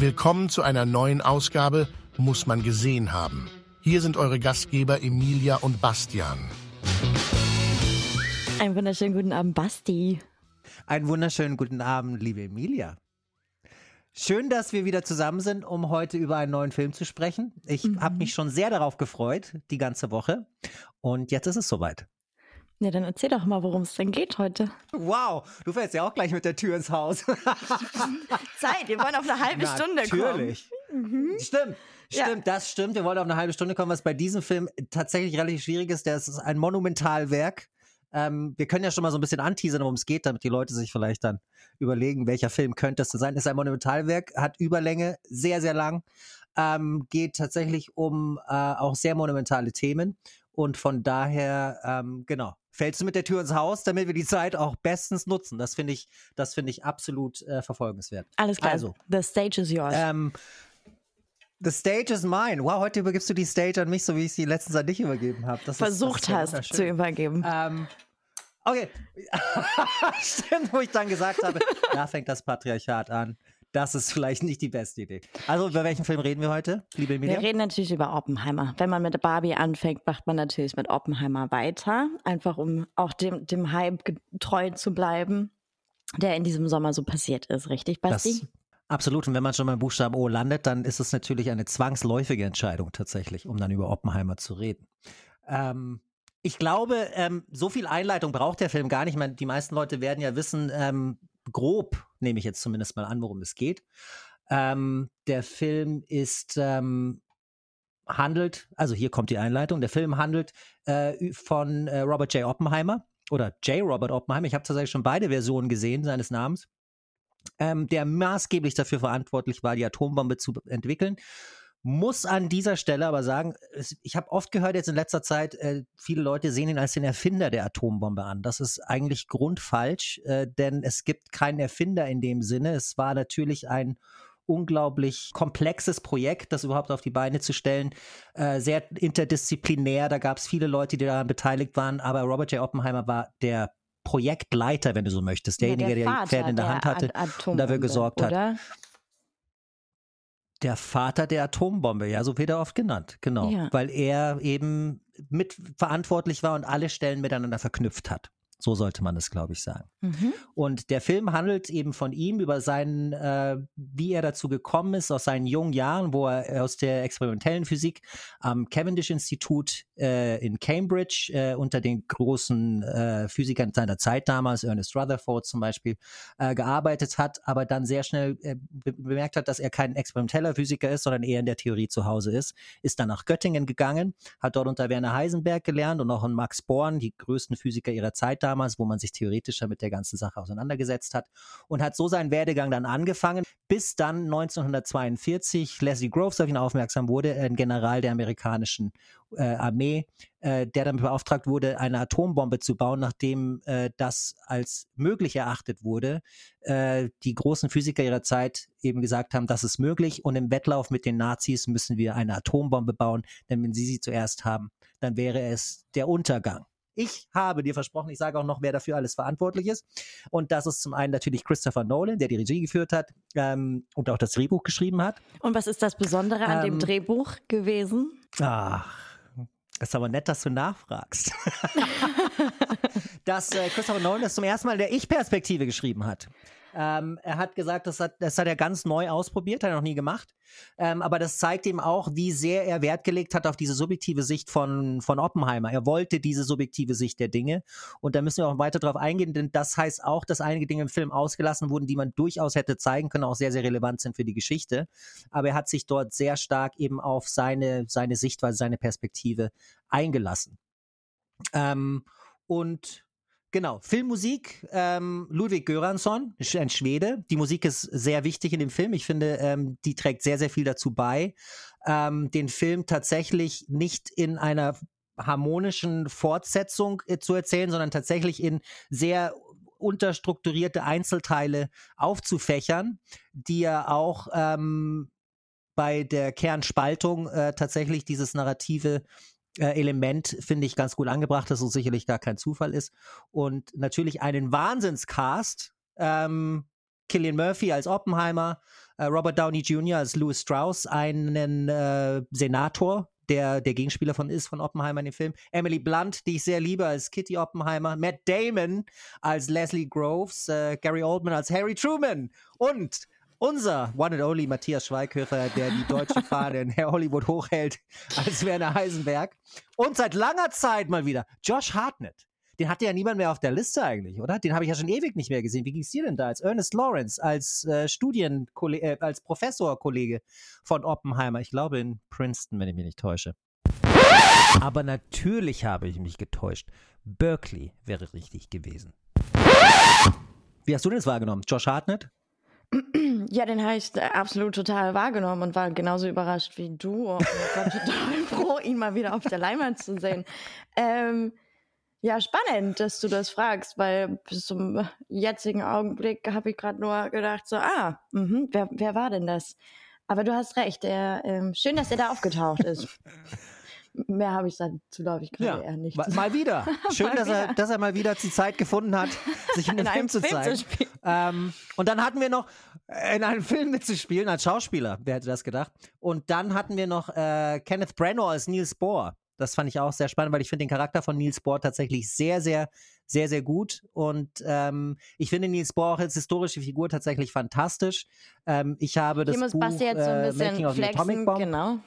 Willkommen zu einer neuen Ausgabe Muss man gesehen haben. Hier sind eure Gastgeber Emilia und Bastian. Einen wunderschönen guten Abend, Basti. Einen wunderschönen guten Abend, liebe Emilia. Schön, dass wir wieder zusammen sind, um heute über einen neuen Film zu sprechen. Ich mhm. habe mich schon sehr darauf gefreut, die ganze Woche. Und jetzt ist es soweit. Ja, dann erzähl doch mal, worum es denn geht heute. Wow, du fällst ja auch gleich mit der Tür ins Haus. Zeit, wir wollen auf eine halbe Stunde kommen. Natürlich. Mhm. Stimmt. Stimmt, ja. das stimmt. Wir wollen auf eine halbe Stunde kommen, was bei diesem Film tatsächlich relativ schwierig ist. Der ist ein Monumentalwerk. Ähm, wir können ja schon mal so ein bisschen anteasern, worum es geht, damit die Leute sich vielleicht dann überlegen, welcher Film könnte es sein. Es ist ein Monumentalwerk, hat Überlänge, sehr, sehr lang, ähm, geht tatsächlich um äh, auch sehr monumentale Themen. Und von daher, ähm, genau, fällst du mit der Tür ins Haus, damit wir die Zeit auch bestens nutzen. Das finde ich, das finde ich absolut äh, verfolgenswert. Alles klar. Also, the stage is yours. Ähm, The stage is mine. Wow, heute übergibst du die Stage an mich, so wie ich sie letztens an dich übergeben habe. Versucht ist, hast zu übergeben. Ähm, okay. Stimmt, wo ich dann gesagt habe, da fängt das Patriarchat an. Das ist vielleicht nicht die beste Idee. Also, über welchen Film reden wir heute, liebe Emilia? Wir reden natürlich über Oppenheimer. Wenn man mit Barbie anfängt, macht man natürlich mit Oppenheimer weiter. Einfach um auch dem, dem Hype getreu zu bleiben, der in diesem Sommer so passiert ist. Richtig, Basti? Das Absolut. Und wenn man schon beim Buchstaben O landet, dann ist es natürlich eine zwangsläufige Entscheidung tatsächlich, um dann über Oppenheimer zu reden. Ähm, ich glaube, ähm, so viel Einleitung braucht der Film gar nicht. Ich meine, die meisten Leute werden ja wissen, ähm, grob, nehme ich jetzt zumindest mal an, worum es geht. Ähm, der Film ist ähm, handelt, also hier kommt die Einleitung. Der Film handelt äh, von äh, Robert J. Oppenheimer oder J. Robert Oppenheimer. Ich habe tatsächlich schon beide Versionen gesehen seines Namens ähm, der maßgeblich dafür verantwortlich war, die Atombombe zu entwickeln. Muss an dieser Stelle aber sagen, ich habe oft gehört jetzt in letzter Zeit, äh, viele Leute sehen ihn als den Erfinder der Atombombe an. Das ist eigentlich grundfalsch, äh, denn es gibt keinen Erfinder in dem Sinne. Es war natürlich ein unglaublich komplexes Projekt, das überhaupt auf die Beine zu stellen. Äh, sehr interdisziplinär, da gab es viele Leute, die daran beteiligt waren, aber Robert J. Oppenheimer war der Projektleiter, wenn du so möchtest, derjenige, der, der die Pferde in der, der Hand hatte und dafür gesorgt oder? hat. Der Vater der Atombombe, ja, so wird er oft genannt, genau, ja. weil er eben mitverantwortlich war und alle Stellen miteinander verknüpft hat. So sollte man es, glaube ich, sagen. Mhm. Und der Film handelt eben von ihm über seinen, äh, wie er dazu gekommen ist, aus seinen jungen Jahren, wo er aus der experimentellen Physik am Cavendish-Institut äh, in Cambridge äh, unter den großen äh, Physikern seiner Zeit damals, Ernest Rutherford zum Beispiel, äh, gearbeitet hat, aber dann sehr schnell äh, be bemerkt hat, dass er kein experimenteller Physiker ist, sondern eher in der Theorie zu Hause ist, ist dann nach Göttingen gegangen, hat dort unter Werner Heisenberg gelernt und auch in Max Born, die größten Physiker ihrer Zeit damals, wo man sich theoretischer mit der ganzen Sache auseinandergesetzt hat und hat so seinen Werdegang dann angefangen, bis dann 1942 Leslie Groves auf ihn aufmerksam wurde, ein General der amerikanischen äh, Armee, äh, der damit beauftragt wurde, eine Atombombe zu bauen, nachdem äh, das als möglich erachtet wurde. Äh, die großen Physiker ihrer Zeit eben gesagt haben, das ist möglich und im Wettlauf mit den Nazis müssen wir eine Atombombe bauen, denn wenn sie sie zuerst haben, dann wäre es der Untergang. Ich habe dir versprochen, ich sage auch noch, wer dafür alles verantwortlich ist. Und das ist zum einen natürlich Christopher Nolan, der die Regie geführt hat ähm, und auch das Drehbuch geschrieben hat. Und was ist das Besondere an ähm, dem Drehbuch gewesen? Ach, ist aber nett, dass du nachfragst. dass äh, Christopher Nolan das zum ersten Mal der Ich-Perspektive geschrieben hat. Ähm, er hat gesagt, das hat, das hat er ganz neu ausprobiert, hat er noch nie gemacht. Ähm, aber das zeigt ihm auch, wie sehr er Wert gelegt hat auf diese subjektive Sicht von, von Oppenheimer. Er wollte diese subjektive Sicht der Dinge. Und da müssen wir auch weiter drauf eingehen, denn das heißt auch, dass einige Dinge im Film ausgelassen wurden, die man durchaus hätte zeigen können, auch sehr, sehr relevant sind für die Geschichte. Aber er hat sich dort sehr stark eben auf seine, seine Sichtweise, seine Perspektive eingelassen. Ähm, und Genau, Filmmusik, ähm, Ludwig Göransson, ein Schwede. Die Musik ist sehr wichtig in dem Film. Ich finde, ähm, die trägt sehr, sehr viel dazu bei, ähm, den Film tatsächlich nicht in einer harmonischen Fortsetzung äh, zu erzählen, sondern tatsächlich in sehr unterstrukturierte Einzelteile aufzufächern, die ja auch ähm, bei der Kernspaltung äh, tatsächlich dieses narrative Element finde ich ganz gut angebracht, dass es sicherlich gar kein Zufall ist. Und natürlich einen Wahnsinnscast. Ähm, Killian Murphy als Oppenheimer, äh, Robert Downey Jr. als Louis Strauss, einen äh, Senator, der der Gegenspieler von ist, von Oppenheimer in dem Film. Emily Blunt, die ich sehr liebe, als Kitty Oppenheimer. Matt Damon als Leslie Groves. Äh, Gary Oldman als Harry Truman. Und unser One and Only Matthias Schweighöfer, der die deutsche Fahne in Hollywood hochhält, als Werner Heisenberg. Und seit langer Zeit mal wieder Josh Hartnett. Den hatte ja niemand mehr auf der Liste eigentlich, oder? Den habe ich ja schon ewig nicht mehr gesehen. Wie ging es dir denn da als Ernest Lawrence, als äh, Studienkollege, äh, als Professorkollege von Oppenheimer? Ich glaube in Princeton, wenn ich mich nicht täusche. Aber natürlich habe ich mich getäuscht. Berkeley wäre richtig gewesen. Wie hast du das wahrgenommen? Josh Hartnett? Ja, den habe ich absolut total wahrgenommen und war genauso überrascht wie du und war total froh, ihn mal wieder auf der Leinwand zu sehen. Ähm, ja, spannend, dass du das fragst, weil bis zum jetzigen Augenblick habe ich gerade nur gedacht, so, ah, mh, wer, wer war denn das? Aber du hast recht, er, ähm, schön, dass er da aufgetaucht ist. Mehr habe ich dazu, glaube ich, gerade ja, eher nicht. Mal wieder. Schön, mal dass, wieder. Er, dass er mal wieder die Zeit gefunden hat, sich in, in Film zu Film zeigen. Zu ähm, und dann hatten wir noch äh, in einem Film mitzuspielen als Schauspieler. Wer hätte das gedacht? Und dann hatten wir noch äh, Kenneth Branagh als Niels Bohr. Das fand ich auch sehr spannend, weil ich finde den Charakter von Niels Bohr tatsächlich sehr, sehr, sehr, sehr gut. Und ähm, ich finde Niels Bohr auch als historische Figur tatsächlich fantastisch. Ähm, ich habe das Hier muss Buch, Basti jetzt so ein äh, bisschen äh, flexen, genau.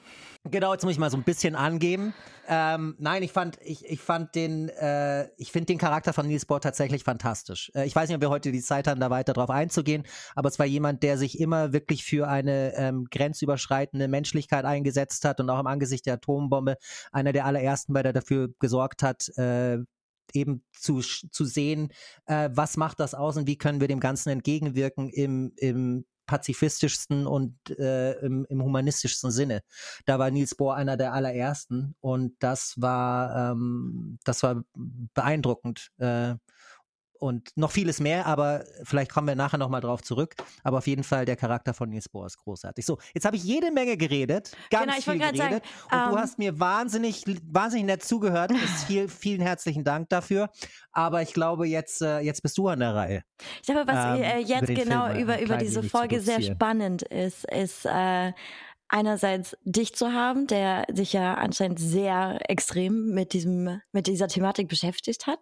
Genau, jetzt muss ich mal so ein bisschen angeben. Ähm, nein, ich fand, ich, ich fand den, äh, ich finde den Charakter von Niels Bohr tatsächlich fantastisch. Äh, ich weiß nicht, ob wir heute die Zeit haben, da weiter drauf einzugehen, aber es war jemand, der sich immer wirklich für eine ähm, grenzüberschreitende Menschlichkeit eingesetzt hat und auch im Angesicht der Atombombe einer der allerersten, weil er dafür gesorgt hat, äh, eben zu, zu sehen, äh, was macht das aus und wie können wir dem Ganzen entgegenwirken im, im pazifistischsten und äh, im, im, humanistischsten Sinne. Da war Niels Bohr einer der allerersten und das war, ähm, das war beeindruckend. Äh, und noch vieles mehr, aber vielleicht kommen wir nachher nochmal drauf zurück. Aber auf jeden Fall der Charakter von Niels Bohr ist großartig. So, jetzt habe ich jede Menge geredet, ganz genau, viel geredet. Sagen, und ähm, du hast mir wahnsinnig, wahnsinnig nett zugehört. Viel, vielen herzlichen Dank dafür. Aber ich glaube, jetzt, äh, jetzt bist du an der Reihe. Ich glaube, was ähm, äh, jetzt über genau Film über, über diese Folge sehr spannend ist, ist äh, einerseits dich zu haben, der sich ja anscheinend sehr extrem mit diesem, mit dieser Thematik beschäftigt hat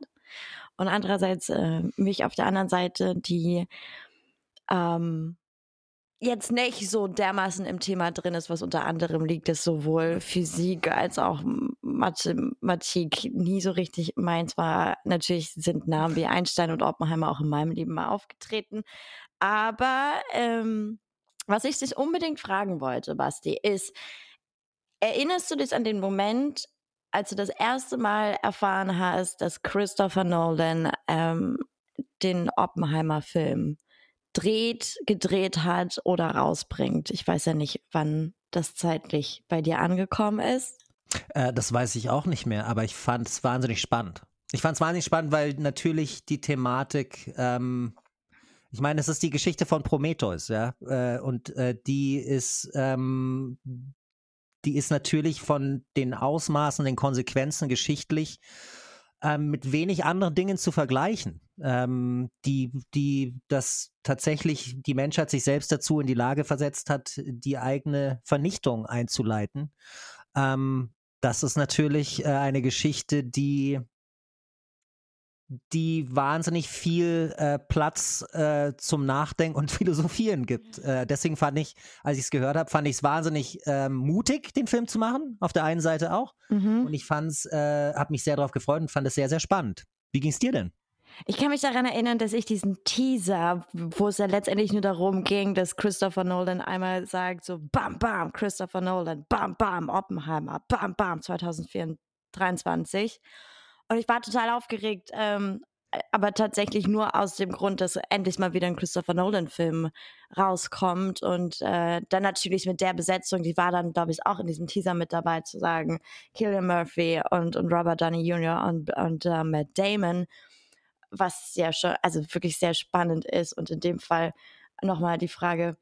und andererseits äh, mich auf der anderen Seite, die ähm, jetzt nicht so dermaßen im Thema drin ist, was unter anderem liegt, ist sowohl Physik als auch Mathematik nie so richtig meins war. Natürlich sind Namen wie Einstein und Oppenheimer auch in meinem Leben mal aufgetreten. Aber ähm, was ich dich unbedingt fragen wollte, Basti, ist, erinnerst du dich an den Moment, als du das erste Mal erfahren hast, dass Christopher Nolan ähm, den Oppenheimer-Film dreht, gedreht hat oder rausbringt. Ich weiß ja nicht, wann das zeitlich bei dir angekommen ist. Äh, das weiß ich auch nicht mehr, aber ich fand es wahnsinnig spannend. Ich fand es wahnsinnig spannend, weil natürlich die Thematik, ähm, ich meine, es ist die Geschichte von Prometheus, ja, äh, und äh, die ist ähm, die ist natürlich von den Ausmaßen, den Konsequenzen geschichtlich ähm, mit wenig anderen Dingen zu vergleichen, ähm, die, die das tatsächlich die Menschheit sich selbst dazu in die Lage versetzt hat, die eigene Vernichtung einzuleiten. Ähm, das ist natürlich äh, eine Geschichte, die die wahnsinnig viel äh, Platz äh, zum Nachdenken und Philosophieren gibt. Äh, deswegen fand ich, als ich es gehört habe, fand ich es wahnsinnig ähm, mutig, den Film zu machen. Auf der einen Seite auch. Mhm. Und ich fand's, äh, habe mich sehr darauf gefreut und fand es sehr, sehr spannend. Wie ging es dir denn? Ich kann mich daran erinnern, dass ich diesen Teaser, wo es ja letztendlich nur darum ging, dass Christopher Nolan einmal sagt, so bam, bam, Christopher Nolan, bam, bam, Oppenheimer, bam, bam, 2023. Und ich war total aufgeregt, ähm, aber tatsächlich nur aus dem Grund, dass endlich mal wieder ein Christopher Nolan-Film rauskommt und äh, dann natürlich mit der Besetzung, die war dann, glaube ich, auch in diesem Teaser mit dabei, zu sagen, Killian Murphy und, und Robert Downey Jr. und, und uh, Matt Damon, was ja schon, also wirklich sehr spannend ist und in dem Fall nochmal die Frage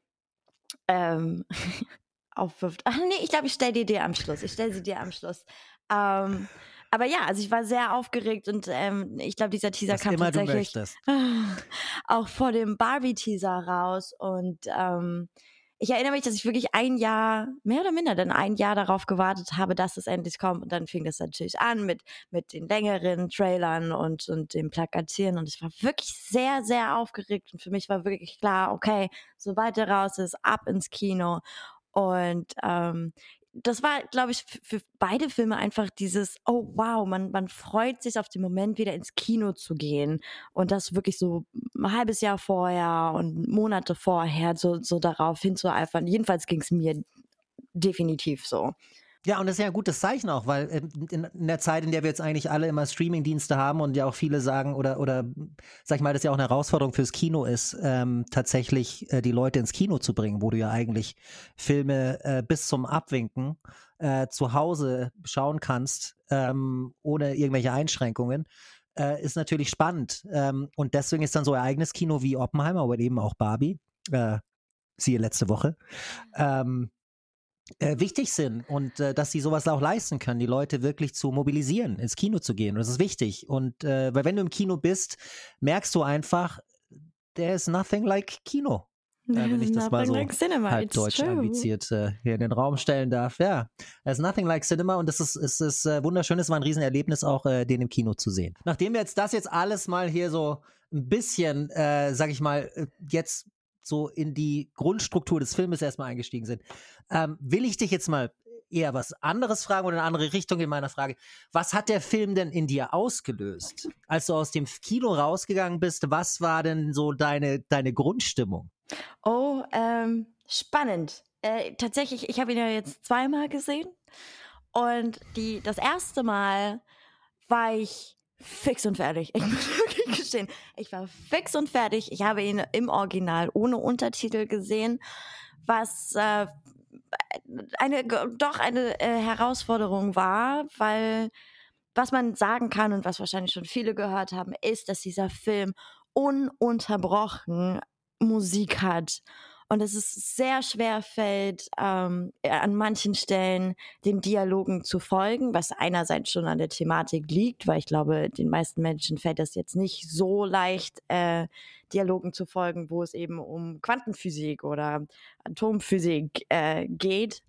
ähm, aufwirft. Ach nee, ich glaube, ich stelle die dir am Schluss. Ich stelle sie dir am Schluss. Ähm, Aber ja, also ich war sehr aufgeregt und ähm, ich glaube, dieser Teaser Was kam immer tatsächlich auch vor dem Barbie-Teaser raus. Und ähm, ich erinnere mich, dass ich wirklich ein Jahr, mehr oder minder, dann ein Jahr darauf gewartet habe, dass es endlich kommt. Und dann fing das natürlich an mit, mit den längeren Trailern und, und dem Plakatieren. Und ich war wirklich sehr, sehr aufgeregt. Und für mich war wirklich klar, okay, sobald er raus ist, ab ins Kino. Und ähm, das war, glaube ich, für beide Filme einfach dieses, oh wow, man, man freut sich auf den Moment, wieder ins Kino zu gehen. Und das wirklich so ein halbes Jahr vorher und Monate vorher, so, so darauf hinzueifern. Jedenfalls ging es mir definitiv so. Ja, und das ist ja ein gutes Zeichen auch, weil ähm, in, der Zeit, in der wir jetzt eigentlich alle immer Streamingdienste haben und ja auch viele sagen, oder, oder sag ich mal, das ja auch eine Herausforderung fürs Kino ist, ähm, tatsächlich äh, die Leute ins Kino zu bringen, wo du ja eigentlich Filme äh, bis zum Abwinken äh, zu Hause schauen kannst, ähm, ohne irgendwelche Einschränkungen äh, ist natürlich spannend. Ähm, und deswegen ist dann so ein eigenes Kino wie Oppenheimer oder eben auch Barbie, äh, siehe letzte Woche, ähm, äh, wichtig sind und äh, dass sie sowas auch leisten können, die Leute wirklich zu mobilisieren, ins Kino zu gehen. Und das ist wichtig. Und äh, weil wenn du im Kino bist, merkst du einfach, there is nothing like Kino. Äh, wenn ich das mal so like cinema, halb it's deutsch true. ambiziert äh, hier in den Raum stellen darf. Ja, there's nothing like Cinema und das ist, es ist äh, wunderschön. Es war ein Riesenerlebnis, auch äh, den im Kino zu sehen. Nachdem wir jetzt das jetzt alles mal hier so ein bisschen, äh, sag ich mal, jetzt so in die Grundstruktur des Filmes erstmal eingestiegen sind, ähm, will ich dich jetzt mal eher was anderes fragen oder eine andere Richtung in meiner Frage. Was hat der Film denn in dir ausgelöst? Als du aus dem Kino rausgegangen bist, was war denn so deine, deine Grundstimmung? Oh, ähm, spannend. Äh, tatsächlich, ich habe ihn ja jetzt zweimal gesehen. Und die, das erste Mal war ich fix und fertig. Ich muss wirklich gestehen, ich war fix und fertig. Ich habe ihn im Original ohne Untertitel gesehen, was äh, eine doch eine äh, Herausforderung war, weil was man sagen kann und was wahrscheinlich schon viele gehört haben, ist, dass dieser Film ununterbrochen Musik hat und es sehr schwer fällt, ähm, an manchen Stellen den Dialogen zu folgen, was einerseits schon an der Thematik liegt, weil ich glaube, den meisten Menschen fällt das jetzt nicht so leicht, äh, Dialogen zu folgen, wo es eben um Quantenphysik oder Atomphysik äh, geht.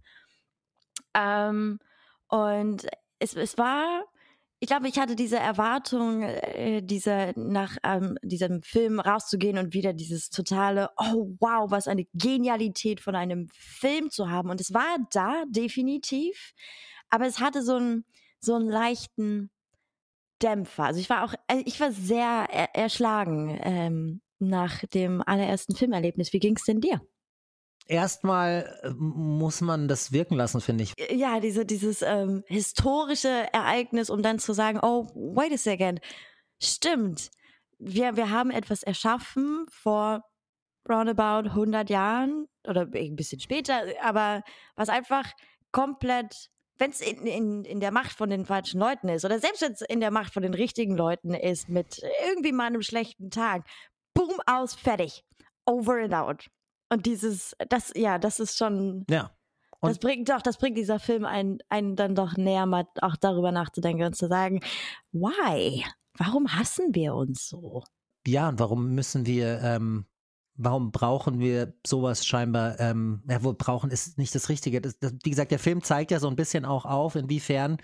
Ähm, und es, es war ich glaube, ich hatte diese Erwartung, äh, diese, nach ähm, diesem Film rauszugehen und wieder dieses totale, oh wow, was eine Genialität von einem Film zu haben. Und es war da, definitiv. Aber es hatte so einen, so einen leichten Dämpfer. Also ich war auch, äh, ich war sehr er erschlagen ähm, nach dem allerersten Filmerlebnis. Wie ging es denn dir? Erstmal äh, muss man das wirken lassen, finde ich. Ja, diese, dieses ähm, historische Ereignis, um dann zu sagen, oh, wait a second, stimmt. Wir, wir haben etwas erschaffen vor roundabout 100 Jahren oder ein bisschen später, aber was einfach komplett, wenn es in, in, in der Macht von den falschen Leuten ist oder selbst wenn es in der Macht von den richtigen Leuten ist, mit irgendwie mal einem schlechten Tag, boom, aus, fertig, over and out. Und dieses, das, ja, das ist schon. Ja. Und das bringt doch, das bringt dieser Film einen, einen dann doch näher, mal auch darüber nachzudenken und zu sagen, why? Warum hassen wir uns so? Ja, und warum müssen wir ähm, warum brauchen wir sowas scheinbar? Ähm, ja, wo brauchen ist nicht das Richtige. Das, das, wie gesagt, der Film zeigt ja so ein bisschen auch auf, inwiefern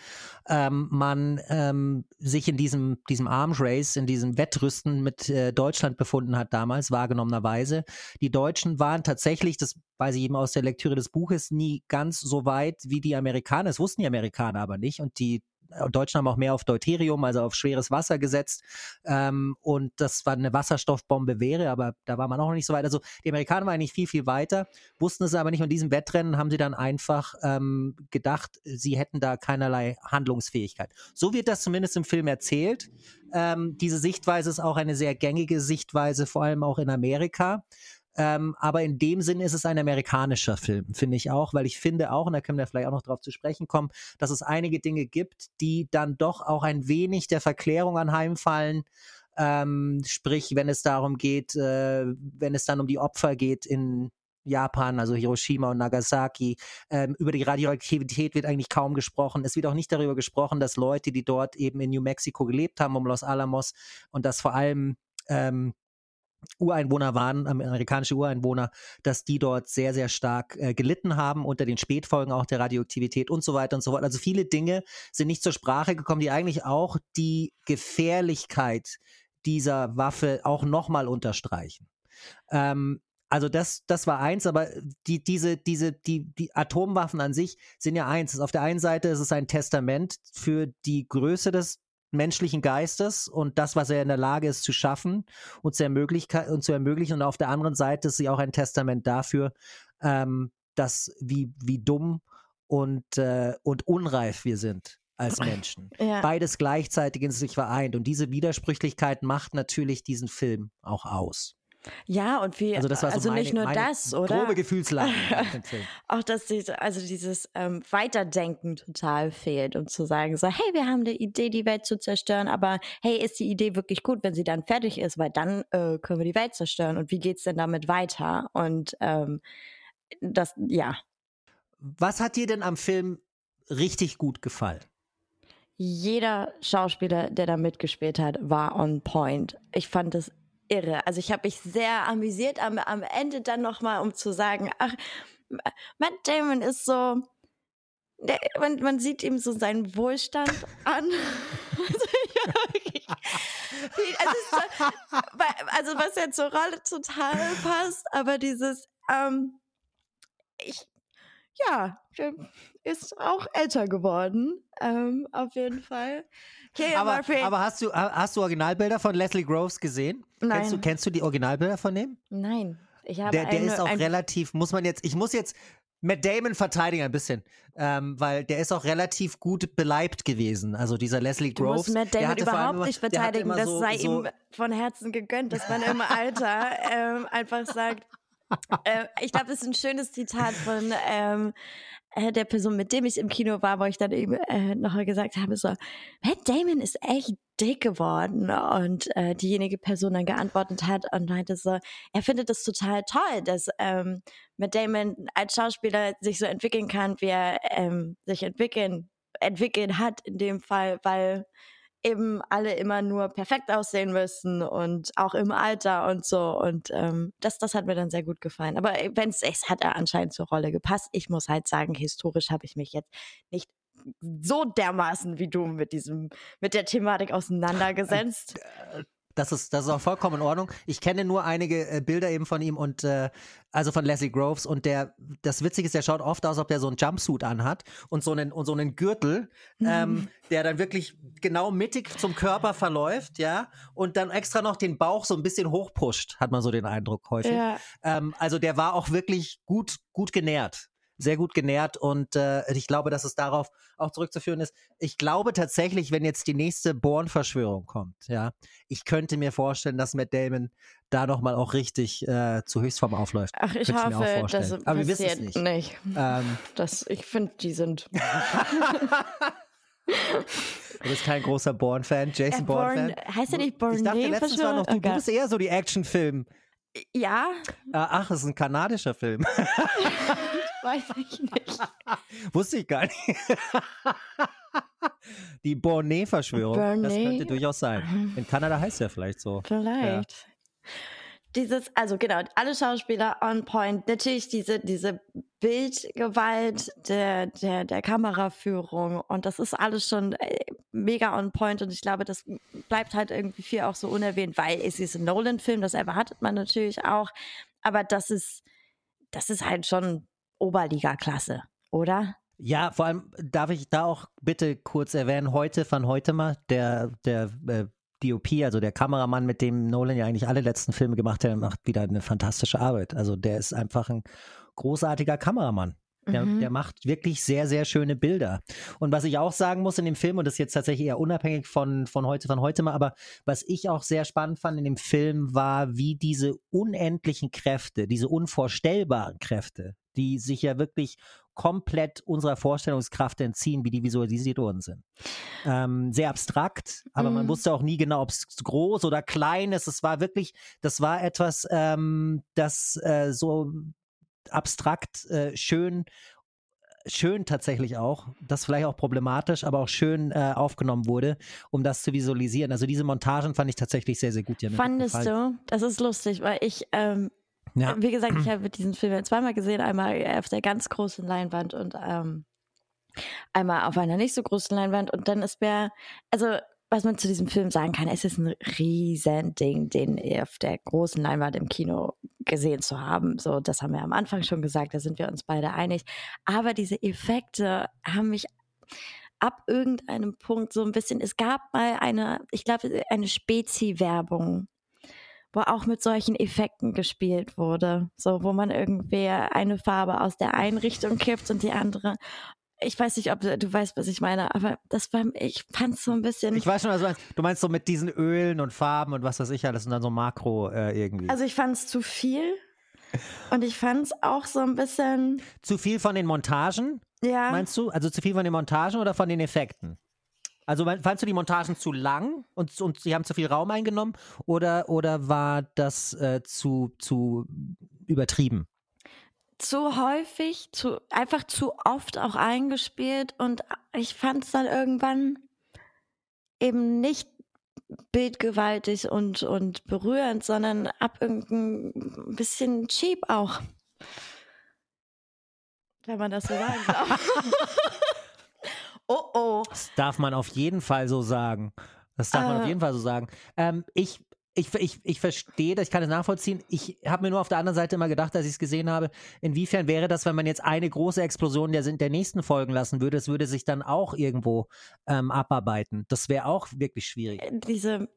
ähm, man ähm, sich in diesem, diesem Arms Race, in diesem Wettrüsten mit äh, Deutschland befunden hat damals, wahrgenommenerweise. Die Deutschen waren tatsächlich, das weiß ich eben aus der Lektüre des Buches, nie ganz so weit wie die Amerikaner. Das wussten die Amerikaner aber nicht. Und die Deutschland haben auch mehr auf Deuterium, also auf schweres Wasser gesetzt. Ähm, und das war eine Wasserstoffbombe wäre, aber da war man auch noch nicht so weit. Also die Amerikaner waren eigentlich viel, viel weiter, wussten es aber nicht. Und in diesem Wettrennen haben sie dann einfach ähm, gedacht, sie hätten da keinerlei Handlungsfähigkeit. So wird das zumindest im Film erzählt. Ähm, diese Sichtweise ist auch eine sehr gängige Sichtweise, vor allem auch in Amerika. Ähm, aber in dem Sinn ist es ein amerikanischer Film, finde ich auch, weil ich finde auch, und da können wir vielleicht auch noch drauf zu sprechen kommen, dass es einige Dinge gibt, die dann doch auch ein wenig der Verklärung anheimfallen. Ähm, sprich, wenn es darum geht, äh, wenn es dann um die Opfer geht in Japan, also Hiroshima und Nagasaki. Ähm, über die Radioaktivität wird eigentlich kaum gesprochen. Es wird auch nicht darüber gesprochen, dass Leute, die dort eben in New Mexico gelebt haben, um Los Alamos, und dass vor allem ähm, Ureinwohner waren, amerikanische Ureinwohner, dass die dort sehr, sehr stark äh, gelitten haben unter den Spätfolgen auch der Radioaktivität und so weiter und so fort. Also viele Dinge sind nicht zur Sprache gekommen, die eigentlich auch die Gefährlichkeit dieser Waffe auch nochmal unterstreichen. Ähm, also das, das war eins, aber die, diese, diese, die, die Atomwaffen an sich sind ja eins. Auf der einen Seite ist es ein Testament für die Größe des menschlichen Geistes und das, was er in der Lage ist zu schaffen und zu, und zu ermöglichen. Und auf der anderen Seite ist sie auch ein Testament dafür, ähm, dass wie, wie dumm und, äh, und unreif wir sind als Menschen. Ja. Beides gleichzeitig in sich vereint. Und diese Widersprüchlichkeit macht natürlich diesen Film auch aus. Ja, und wie, also, das war so also meine, nicht nur das, oder? Grobe Gefühlslage. auch, dass diese, also dieses ähm, Weiterdenken total fehlt, um zu sagen, so, hey, wir haben eine Idee, die Welt zu zerstören, aber hey, ist die Idee wirklich gut, wenn sie dann fertig ist, weil dann äh, können wir die Welt zerstören und wie geht es denn damit weiter? Und ähm, das, ja. Was hat dir denn am Film richtig gut gefallen? Jeder Schauspieler, der da mitgespielt hat, war on point. Ich fand es irre. Also ich habe mich sehr amüsiert am, am Ende dann nochmal, um zu sagen, ach, Matt Damon ist so, der, man, man sieht ihm so seinen Wohlstand an. also, also, was ja zur Rolle total passt, aber dieses, ähm, ich, ja, ist auch älter geworden, ähm, auf jeden Fall. Okay, aber, aber, hast du hast du Originalbilder von Leslie Groves gesehen? Nein. Kennst du, kennst du die Originalbilder von dem? Nein. Ich habe der, der eine, ist auch relativ, muss man jetzt, ich muss jetzt Matt Damon verteidigen ein bisschen, ähm, weil der ist auch relativ gut beleibt gewesen. Also dieser Leslie Groves. Du musst Matt Damon überhaupt immer, nicht verteidigen. Das so, sei so ihm von Herzen gegönnt, dass man im Alter ähm, einfach sagt. Äh, ich glaube, das ist ein schönes Zitat von ähm, äh, der Person, mit dem ich im Kino war, wo ich dann eben äh, noch gesagt habe, so, Matt Damon ist echt dick geworden. Und äh, diejenige Person dann geantwortet hat und meinte so, er findet es total toll, dass ähm, Matt Damon als Schauspieler sich so entwickeln kann, wie er ähm, sich entwickeln, entwickeln hat in dem Fall, weil eben alle immer nur perfekt aussehen müssen und auch im Alter und so. Und ähm, das, das hat mir dann sehr gut gefallen. Aber äh, wenn es, es hat er anscheinend zur Rolle gepasst. Ich muss halt sagen, historisch habe ich mich jetzt nicht so dermaßen wie du mit diesem, mit der Thematik auseinandergesetzt. Das ist, das ist auch vollkommen in Ordnung. Ich kenne nur einige äh, Bilder eben von ihm und äh, also von Leslie Groves und der, das Witzige ist, der schaut oft aus, als ob der so einen Jumpsuit anhat und so einen, und so einen Gürtel, mhm. ähm, der dann wirklich genau mittig zum Körper verläuft, ja, und dann extra noch den Bauch so ein bisschen hochpusht, hat man so den Eindruck häufig. Ja. Ähm, also der war auch wirklich gut, gut genährt sehr gut genährt und äh, ich glaube, dass es darauf auch zurückzuführen ist. Ich glaube tatsächlich, wenn jetzt die nächste Born-Verschwörung kommt, ja, ich könnte mir vorstellen, dass Matt Damon da nochmal auch richtig äh, zu Höchstform aufläuft. Ach, ich könnte hoffe, ich das Aber wir wissen es nicht. nicht. Ähm, das, ich finde, die sind. Du bist kein großer Bourne-Fan, Jason äh, Bourne-Fan. Heißt er nicht Bourne? Ich dachte letztens war noch, du, du bist eher so die Action-Film. Ja. Ah, ach, es ist ein kanadischer Film. Weiß ich nicht. Wusste ich gar nicht. Die Bornee-Verschwörung. Das könnte durchaus sein. In Kanada heißt er vielleicht so. Vielleicht. Ja. Dieses, also genau, alle Schauspieler on point. Natürlich diese, diese Bildgewalt der, der, der Kameraführung und das ist alles schon äh, mega on point und ich glaube, das bleibt halt irgendwie viel auch so unerwähnt, weil es ist ein Nolan-Film, das erwartet man natürlich auch, aber das ist, das ist halt schon Oberliga-Klasse, oder? Ja, vor allem darf ich da auch bitte kurz erwähnen, heute von heute mal, der, der äh, DOP, also der Kameramann, mit dem Nolan ja eigentlich alle letzten Filme gemacht hat, macht wieder eine fantastische Arbeit. Also der ist einfach ein großartiger Kameramann. Der, mhm. der, macht wirklich sehr, sehr schöne Bilder. Und was ich auch sagen muss in dem Film, und das ist jetzt tatsächlich eher unabhängig von, von heute, von heute mal, aber was ich auch sehr spannend fand in dem Film war, wie diese unendlichen Kräfte, diese unvorstellbaren Kräfte, die sich ja wirklich komplett unserer Vorstellungskraft entziehen, wie die visualisiert worden sind. Ähm, sehr abstrakt, aber mm. man mhm. wusste auch nie genau, ob es groß oder klein ist. Es war wirklich, das war etwas, ähm, das äh, so abstrakt, äh, schön schön tatsächlich auch, das vielleicht auch problematisch, aber auch schön äh, aufgenommen wurde, um das zu visualisieren. Also diese Montagen fand ich tatsächlich sehr, sehr gut. Fandest du? Das ist lustig, weil ich, ähm, ja. wie gesagt, ich habe diesen Film zweimal gesehen, einmal auf der ganz großen Leinwand und ähm, einmal auf einer nicht so großen Leinwand und dann ist mir, also was man zu diesem Film sagen kann, es ist ein Riesending, den auf der großen Leinwand im Kino gesehen zu haben. So, das haben wir am Anfang schon gesagt, da sind wir uns beide einig. Aber diese Effekte haben mich ab irgendeinem Punkt so ein bisschen, es gab mal eine, ich glaube, eine Spezi-Werbung, wo auch mit solchen Effekten gespielt wurde. So, wo man irgendwie eine Farbe aus der einen Richtung kippt und die andere ich weiß nicht, ob du weißt, was ich meine, aber das war, ich fand es so ein bisschen. Ich weiß schon, was du meinst. Du meinst so mit diesen Ölen und Farben und was weiß ich alles und dann so Makro äh, irgendwie. Also ich fand es zu viel und ich fand es auch so ein bisschen. Zu viel von den Montagen? Ja. Meinst du? Also zu viel von den Montagen oder von den Effekten? Also fandst du die Montagen zu lang und, und sie haben zu viel Raum eingenommen oder, oder war das äh, zu, zu übertrieben? zu häufig, zu, einfach zu oft auch eingespielt und ich fand es dann irgendwann eben nicht bildgewaltig und, und berührend, sondern ab irgendein bisschen cheap auch. Wenn man das so sagen darf. oh oh. Das darf man auf jeden Fall so sagen. Das darf äh, man auf äh. jeden Fall so sagen. Ähm, ich ich, ich, ich verstehe das, ich kann es nachvollziehen. Ich habe mir nur auf der anderen Seite immer gedacht, als ich es gesehen habe, inwiefern wäre das, wenn man jetzt eine große Explosion der, der nächsten folgen lassen würde, es würde sich dann auch irgendwo ähm, abarbeiten. Das wäre auch wirklich schwierig. Äh, diese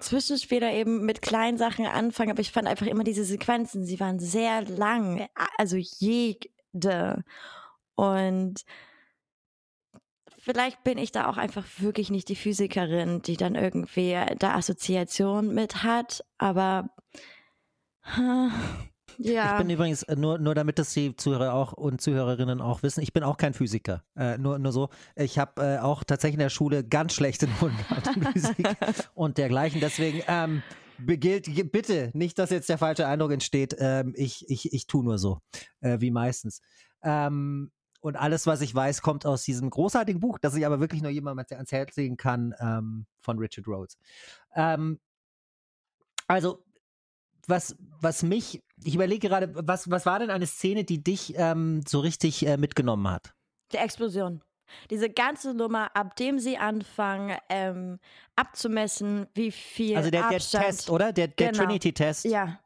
Zwischenspieler eben mit kleinen Sachen anfangen, aber ich fand einfach immer diese Sequenzen, sie waren sehr lang, also jede. Und vielleicht bin ich da auch einfach wirklich nicht die Physikerin, die dann irgendwie da Assoziation mit hat, aber ja. Ich bin übrigens, äh, nur, nur damit das die Zuhörer auch und Zuhörerinnen auch wissen, ich bin auch kein Physiker. Äh, nur, nur so. Ich habe äh, auch tatsächlich in der Schule ganz schlechte Noten in Physik und dergleichen. Deswegen ähm, gilt bitte nicht, dass jetzt der falsche Eindruck entsteht. Ähm, ich, ich, ich tue nur so, äh, wie meistens. Ähm, und alles, was ich weiß, kommt aus diesem großartigen Buch, das ich aber wirklich nur jemandem ans Herz legen kann, ähm, von Richard Rhodes. Ähm, also, was, was mich, ich überlege gerade, was, was war denn eine Szene, die dich ähm, so richtig äh, mitgenommen hat? Die Explosion. Diese ganze Nummer, ab dem sie anfangen ähm, abzumessen, wie viel. Also der, der Test, oder? Der, der genau. Trinity-Test. Ja.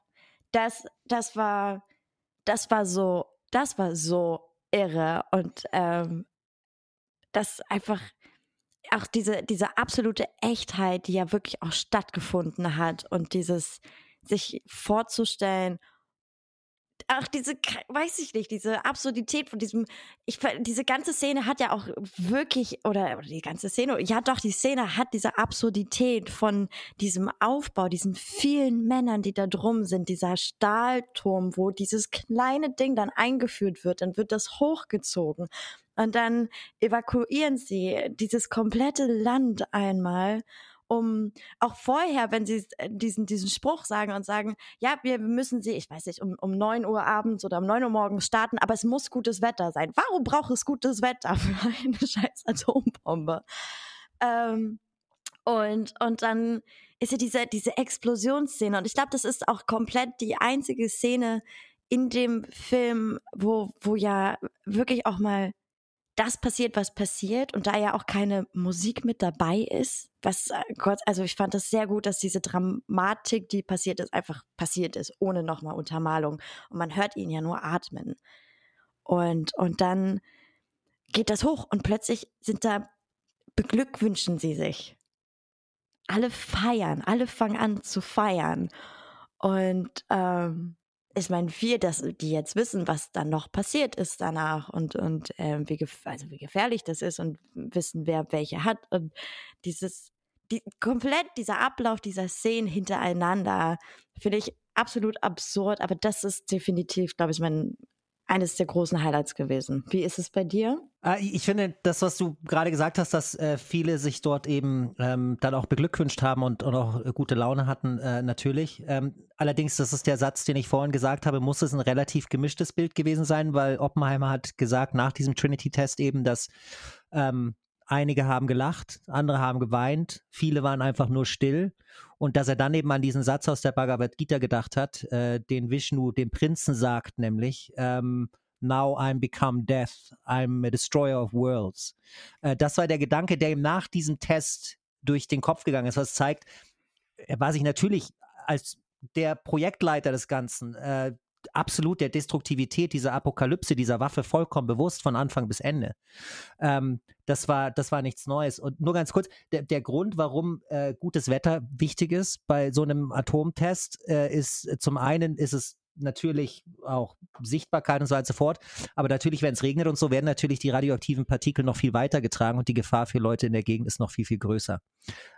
Das, das war, das war so, das war so irre und ähm, das einfach auch diese, diese absolute Echtheit, die ja wirklich auch stattgefunden hat und dieses sich vorzustellen, auch diese, weiß ich nicht, diese Absurdität von diesem, ich, diese ganze Szene hat ja auch wirklich, oder, oder die ganze Szene, ja doch, die Szene hat diese Absurdität von diesem Aufbau, diesen vielen Männern, die da drum sind, dieser Stahlturm, wo dieses kleine Ding dann eingeführt wird, dann wird das hochgezogen und dann evakuieren sie dieses komplette Land einmal um auch vorher, wenn sie äh, diesen, diesen Spruch sagen und sagen, ja, wir müssen sie, ich weiß nicht, um, um 9 Uhr abends oder um 9 Uhr morgens starten, aber es muss gutes Wetter sein. Warum braucht es gutes Wetter für eine scheiß Atombombe? Ähm, und, und dann ist ja diese, diese Explosionsszene. Und ich glaube, das ist auch komplett die einzige Szene in dem Film, wo, wo ja wirklich auch mal das passiert, was passiert und da ja auch keine Musik mit dabei ist, was äh, Gott, also ich fand das sehr gut, dass diese Dramatik, die passiert ist, einfach passiert ist, ohne nochmal Untermalung. Und man hört ihn ja nur atmen. Und, und dann geht das hoch und plötzlich sind da, beglückwünschen sie sich. Alle feiern, alle fangen an zu feiern. Und ähm, ich meine, wir, das, die jetzt wissen, was dann noch passiert ist danach und, und äh, wie, also wie gefährlich das ist und wissen, wer welche hat. Und dieses, die, komplett dieser Ablauf dieser Szenen hintereinander, finde ich absolut absurd, aber das ist definitiv, glaube ich, mein eines der großen Highlights gewesen. Wie ist es bei dir? Ah, ich finde, das, was du gerade gesagt hast, dass äh, viele sich dort eben ähm, dann auch beglückwünscht haben und, und auch äh, gute Laune hatten, äh, natürlich. Ähm, allerdings, das ist der Satz, den ich vorhin gesagt habe, muss es ein relativ gemischtes Bild gewesen sein, weil Oppenheimer hat gesagt nach diesem Trinity-Test eben, dass ähm, einige haben gelacht, andere haben geweint, viele waren einfach nur still. Und dass er dann eben an diesen Satz aus der Bhagavad Gita gedacht hat, äh, den Vishnu dem Prinzen sagt, nämlich, ähm, Now I'm become death, I'm a destroyer of worlds. Äh, das war der Gedanke, der ihm nach diesem Test durch den Kopf gegangen ist, was zeigt, er war sich natürlich als der Projektleiter des Ganzen äh, absolut der Destruktivität dieser Apokalypse, dieser Waffe vollkommen bewusst von Anfang bis Ende. Ähm, das, war, das war nichts Neues. Und nur ganz kurz, der, der Grund, warum äh, gutes Wetter wichtig ist bei so einem Atomtest, äh, ist zum einen ist es natürlich auch Sichtbarkeit und so weiter und so fort. Aber natürlich, wenn es regnet und so, werden natürlich die radioaktiven Partikel noch viel weiter getragen und die Gefahr für Leute in der Gegend ist noch viel, viel größer.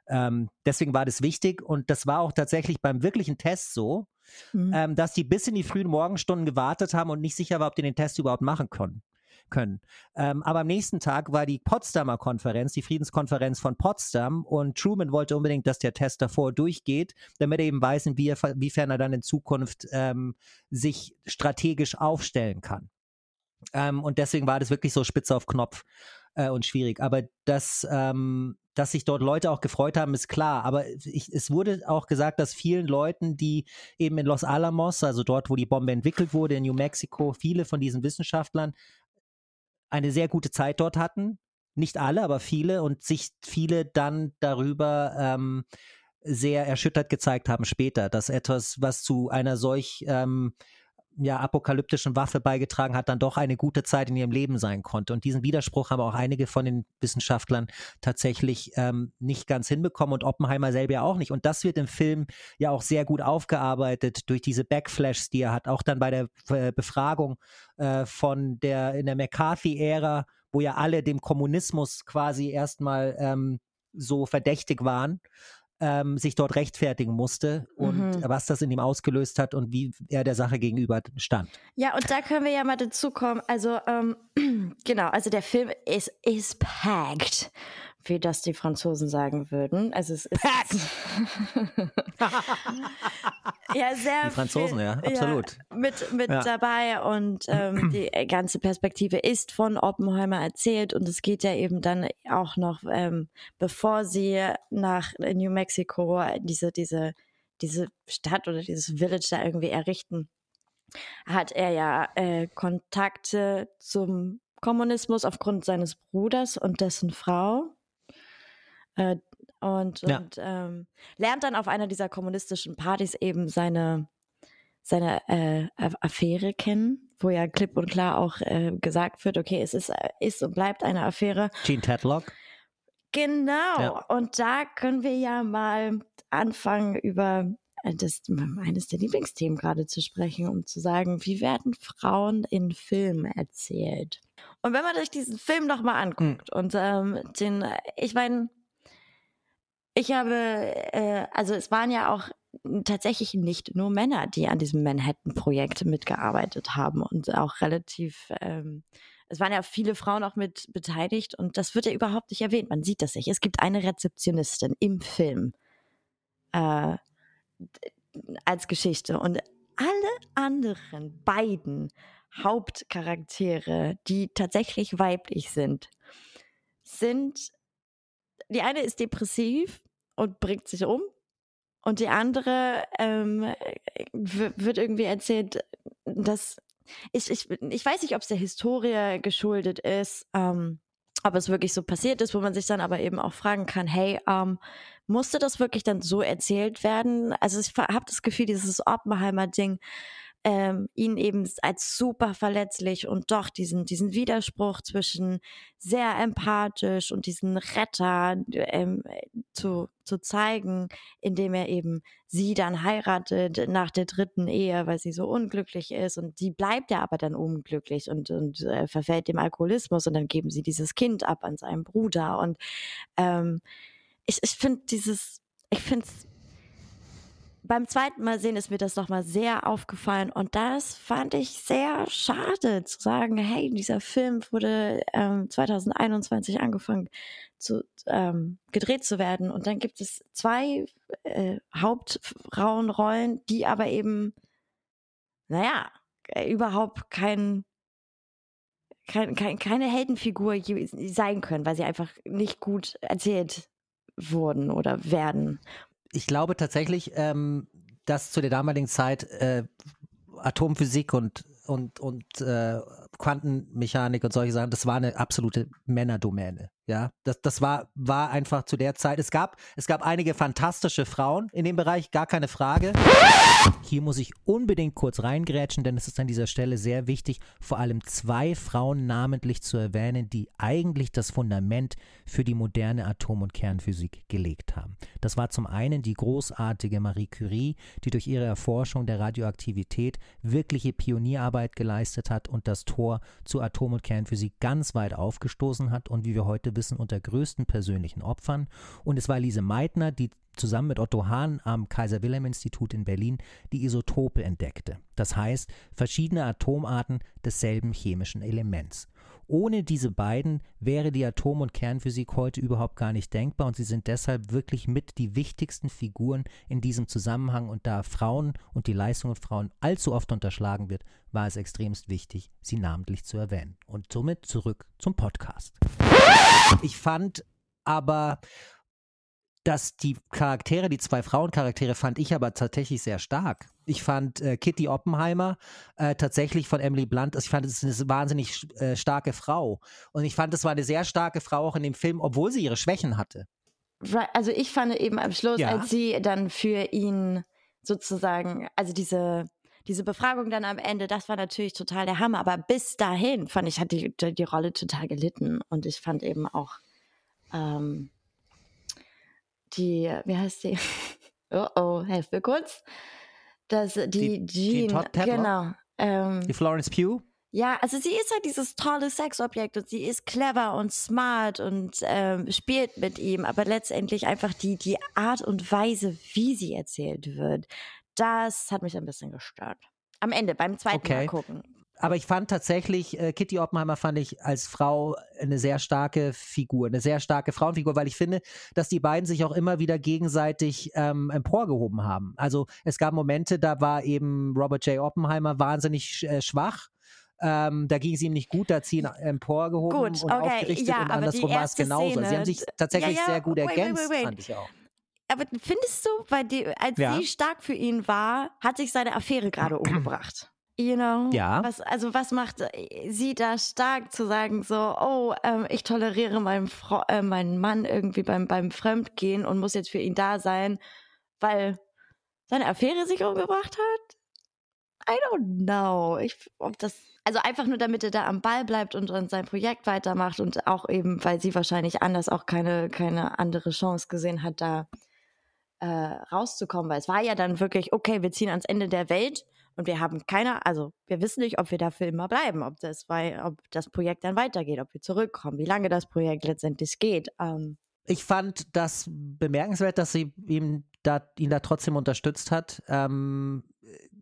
Ähm, deswegen war das wichtig und das war auch tatsächlich beim wirklichen Test so, mhm. ähm, dass die bis in die frühen Morgenstunden gewartet haben und nicht sicher war, ob die den Test überhaupt machen können können. Ähm, aber am nächsten Tag war die Potsdamer Konferenz, die Friedenskonferenz von Potsdam und Truman wollte unbedingt, dass der Test davor durchgeht, damit er eben weiß, inwiefern er dann in Zukunft ähm, sich strategisch aufstellen kann. Ähm, und deswegen war das wirklich so spitze auf Knopf äh, und schwierig. Aber das, ähm, dass sich dort Leute auch gefreut haben, ist klar. Aber ich, es wurde auch gesagt, dass vielen Leuten, die eben in Los Alamos, also dort, wo die Bombe entwickelt wurde, in New Mexico, viele von diesen Wissenschaftlern eine sehr gute Zeit dort hatten. Nicht alle, aber viele und sich viele dann darüber ähm, sehr erschüttert gezeigt haben später, dass etwas, was zu einer solch ähm, ja, apokalyptischen Waffe beigetragen hat, dann doch eine gute Zeit in ihrem Leben sein konnte. Und diesen Widerspruch haben auch einige von den Wissenschaftlern tatsächlich ähm, nicht ganz hinbekommen und Oppenheimer selber ja auch nicht. Und das wird im Film ja auch sehr gut aufgearbeitet durch diese Backflashs, die er hat. Auch dann bei der äh, Befragung äh, von der in der McCarthy-Ära, wo ja alle dem Kommunismus quasi erstmal ähm, so verdächtig waren ähm, sich dort rechtfertigen musste und mhm. was das in ihm ausgelöst hat und wie er der Sache gegenüber stand. Ja, und da können wir ja mal dazu kommen. Also, ähm, genau, also der Film ist, ist packed wie das die Franzosen sagen würden. Also es ist ja sehr die Franzosen, viel, ja, absolut ja, mit mit ja. dabei und ähm, die ganze Perspektive ist von Oppenheimer erzählt und es geht ja eben dann auch noch, ähm, bevor sie nach New Mexico diese diese diese Stadt oder dieses Village da irgendwie errichten, hat er ja äh, Kontakte zum Kommunismus aufgrund seines Bruders und dessen Frau. Äh, und, ja. und ähm, lernt dann auf einer dieser kommunistischen Partys eben seine, seine äh, Affäre kennen, wo ja klipp und klar auch äh, gesagt wird, okay, es ist, äh, ist und bleibt eine Affäre. Gene Tedlock. Genau. Ja. Und da können wir ja mal anfangen über äh, das eines der Lieblingsthemen gerade zu sprechen, um zu sagen, wie werden Frauen in Filmen erzählt? Und wenn man sich diesen Film nochmal anguckt hm. und ähm, den, ich meine, ich habe, äh, also es waren ja auch tatsächlich nicht nur Männer, die an diesem Manhattan-Projekt mitgearbeitet haben und auch relativ, ähm, es waren ja viele Frauen auch mit beteiligt und das wird ja überhaupt nicht erwähnt. Man sieht das nicht. Es gibt eine Rezeptionistin im Film äh, als Geschichte und alle anderen beiden Hauptcharaktere, die tatsächlich weiblich sind, sind die eine ist depressiv und bringt sich um. Und die andere ähm, wird irgendwie erzählt, dass ich, ich, ich weiß nicht, ob es der Historie geschuldet ist, ähm, ob es wirklich so passiert ist, wo man sich dann aber eben auch fragen kann, hey, ähm, musste das wirklich dann so erzählt werden? Also ich habe das Gefühl, dieses Oppenheimer-Ding ähm, ihn eben als super verletzlich und doch diesen, diesen Widerspruch zwischen sehr empathisch und diesen Retter ähm, zu, zu zeigen, indem er eben sie dann heiratet nach der dritten Ehe, weil sie so unglücklich ist. Und sie bleibt ja aber dann unglücklich und, und äh, verfällt dem Alkoholismus und dann geben sie dieses Kind ab an seinen Bruder. Und ähm, ich, ich finde dieses, ich finde es beim zweiten Mal sehen ist mir das nochmal sehr aufgefallen und das fand ich sehr schade zu sagen, hey, dieser Film wurde ähm, 2021 angefangen zu ähm, gedreht zu werden und dann gibt es zwei äh, Hauptfrauenrollen, die aber eben, naja, äh, überhaupt kein, kein, kein, keine Heldenfigur sein können, weil sie einfach nicht gut erzählt wurden oder werden ich glaube tatsächlich, ähm, dass zu der damaligen Zeit äh, Atomphysik und und und äh, Quantenmechanik und solche Sachen, das war eine absolute Männerdomäne. Ja, das, das war, war einfach zu der Zeit. Es gab, es gab einige fantastische Frauen in dem Bereich, gar keine Frage. Hier muss ich unbedingt kurz reingrätschen, denn es ist an dieser Stelle sehr wichtig, vor allem zwei Frauen namentlich zu erwähnen, die eigentlich das Fundament für die moderne Atom- und Kernphysik gelegt haben. Das war zum einen die großartige Marie Curie, die durch ihre Erforschung der Radioaktivität wirkliche Pionierarbeit geleistet hat und das Tor zur Atom- und Kernphysik ganz weit aufgestoßen hat und wie wir heute wissen, unter größten persönlichen Opfern. Und es war Lise Meitner, die zusammen mit Otto Hahn am Kaiser Wilhelm Institut in Berlin die Isotope entdeckte. Das heißt, verschiedene Atomarten desselben chemischen Elements. Ohne diese beiden wäre die Atom- und Kernphysik heute überhaupt gar nicht denkbar und sie sind deshalb wirklich mit die wichtigsten Figuren in diesem Zusammenhang und da Frauen und die Leistung von Frauen allzu oft unterschlagen wird, war es extremst wichtig, sie namentlich zu erwähnen. Und somit zurück zum Podcast. Ich fand aber dass die Charaktere, die zwei Frauencharaktere, fand ich aber tatsächlich sehr stark. Ich fand äh, Kitty Oppenheimer äh, tatsächlich von Emily Blunt, also ich fand es eine wahnsinnig äh, starke Frau. Und ich fand, es war eine sehr starke Frau auch in dem Film, obwohl sie ihre Schwächen hatte. Also ich fand eben am Schluss, ja. als sie dann für ihn sozusagen, also diese diese Befragung dann am Ende, das war natürlich total der Hammer. Aber bis dahin fand ich, hat die, die Rolle total gelitten. Und ich fand eben auch, ähm, die, wie heißt die? oh oh, helf mir kurz. Das, die, die Jean, genau. Ähm, die Florence Pugh? Ja, also sie ist halt dieses tolle Sexobjekt und sie ist clever und smart und ähm, spielt mit ihm, aber letztendlich einfach die, die Art und Weise, wie sie erzählt wird, das hat mich ein bisschen gestört. Am Ende, beim zweiten okay. Mal gucken aber ich fand tatsächlich, äh, Kitty Oppenheimer fand ich als Frau eine sehr starke Figur, eine sehr starke Frauenfigur, weil ich finde, dass die beiden sich auch immer wieder gegenseitig ähm, emporgehoben haben. Also es gab Momente, da war eben Robert J. Oppenheimer wahnsinnig äh, schwach. Ähm, da ging es ihm nicht gut, da hat sie ihn emporgehoben gut, und okay, aufgerichtet ja, und andersrum war es genauso. Szene, sie haben sich tatsächlich ja, ja, sehr gut wait, ergänzt, wait, wait, fand ich auch. Aber findest du, weil die, als sie stark für ihn war, hat sich seine Affäre gerade umgebracht? You know? Ja. Was, also was macht äh, sie da stark zu sagen, so, oh, ähm, ich toleriere meinen, Frau, äh, meinen Mann irgendwie beim, beim Fremdgehen und muss jetzt für ihn da sein, weil seine Affäre sich umgebracht hat? I don't know. Ich, ob das, also einfach nur, damit er da am Ball bleibt und, und sein Projekt weitermacht und auch eben, weil sie wahrscheinlich anders auch keine, keine andere Chance gesehen hat, da äh, rauszukommen, weil es war ja dann wirklich, okay, wir ziehen ans Ende der Welt und wir haben keine, also wir wissen nicht, ob wir dafür immer bleiben, ob das, ob das Projekt dann weitergeht, ob wir zurückkommen, wie lange das Projekt letztendlich geht. Ähm. Ich fand das bemerkenswert, dass sie ihm da, ihn da trotzdem unterstützt hat. Ähm,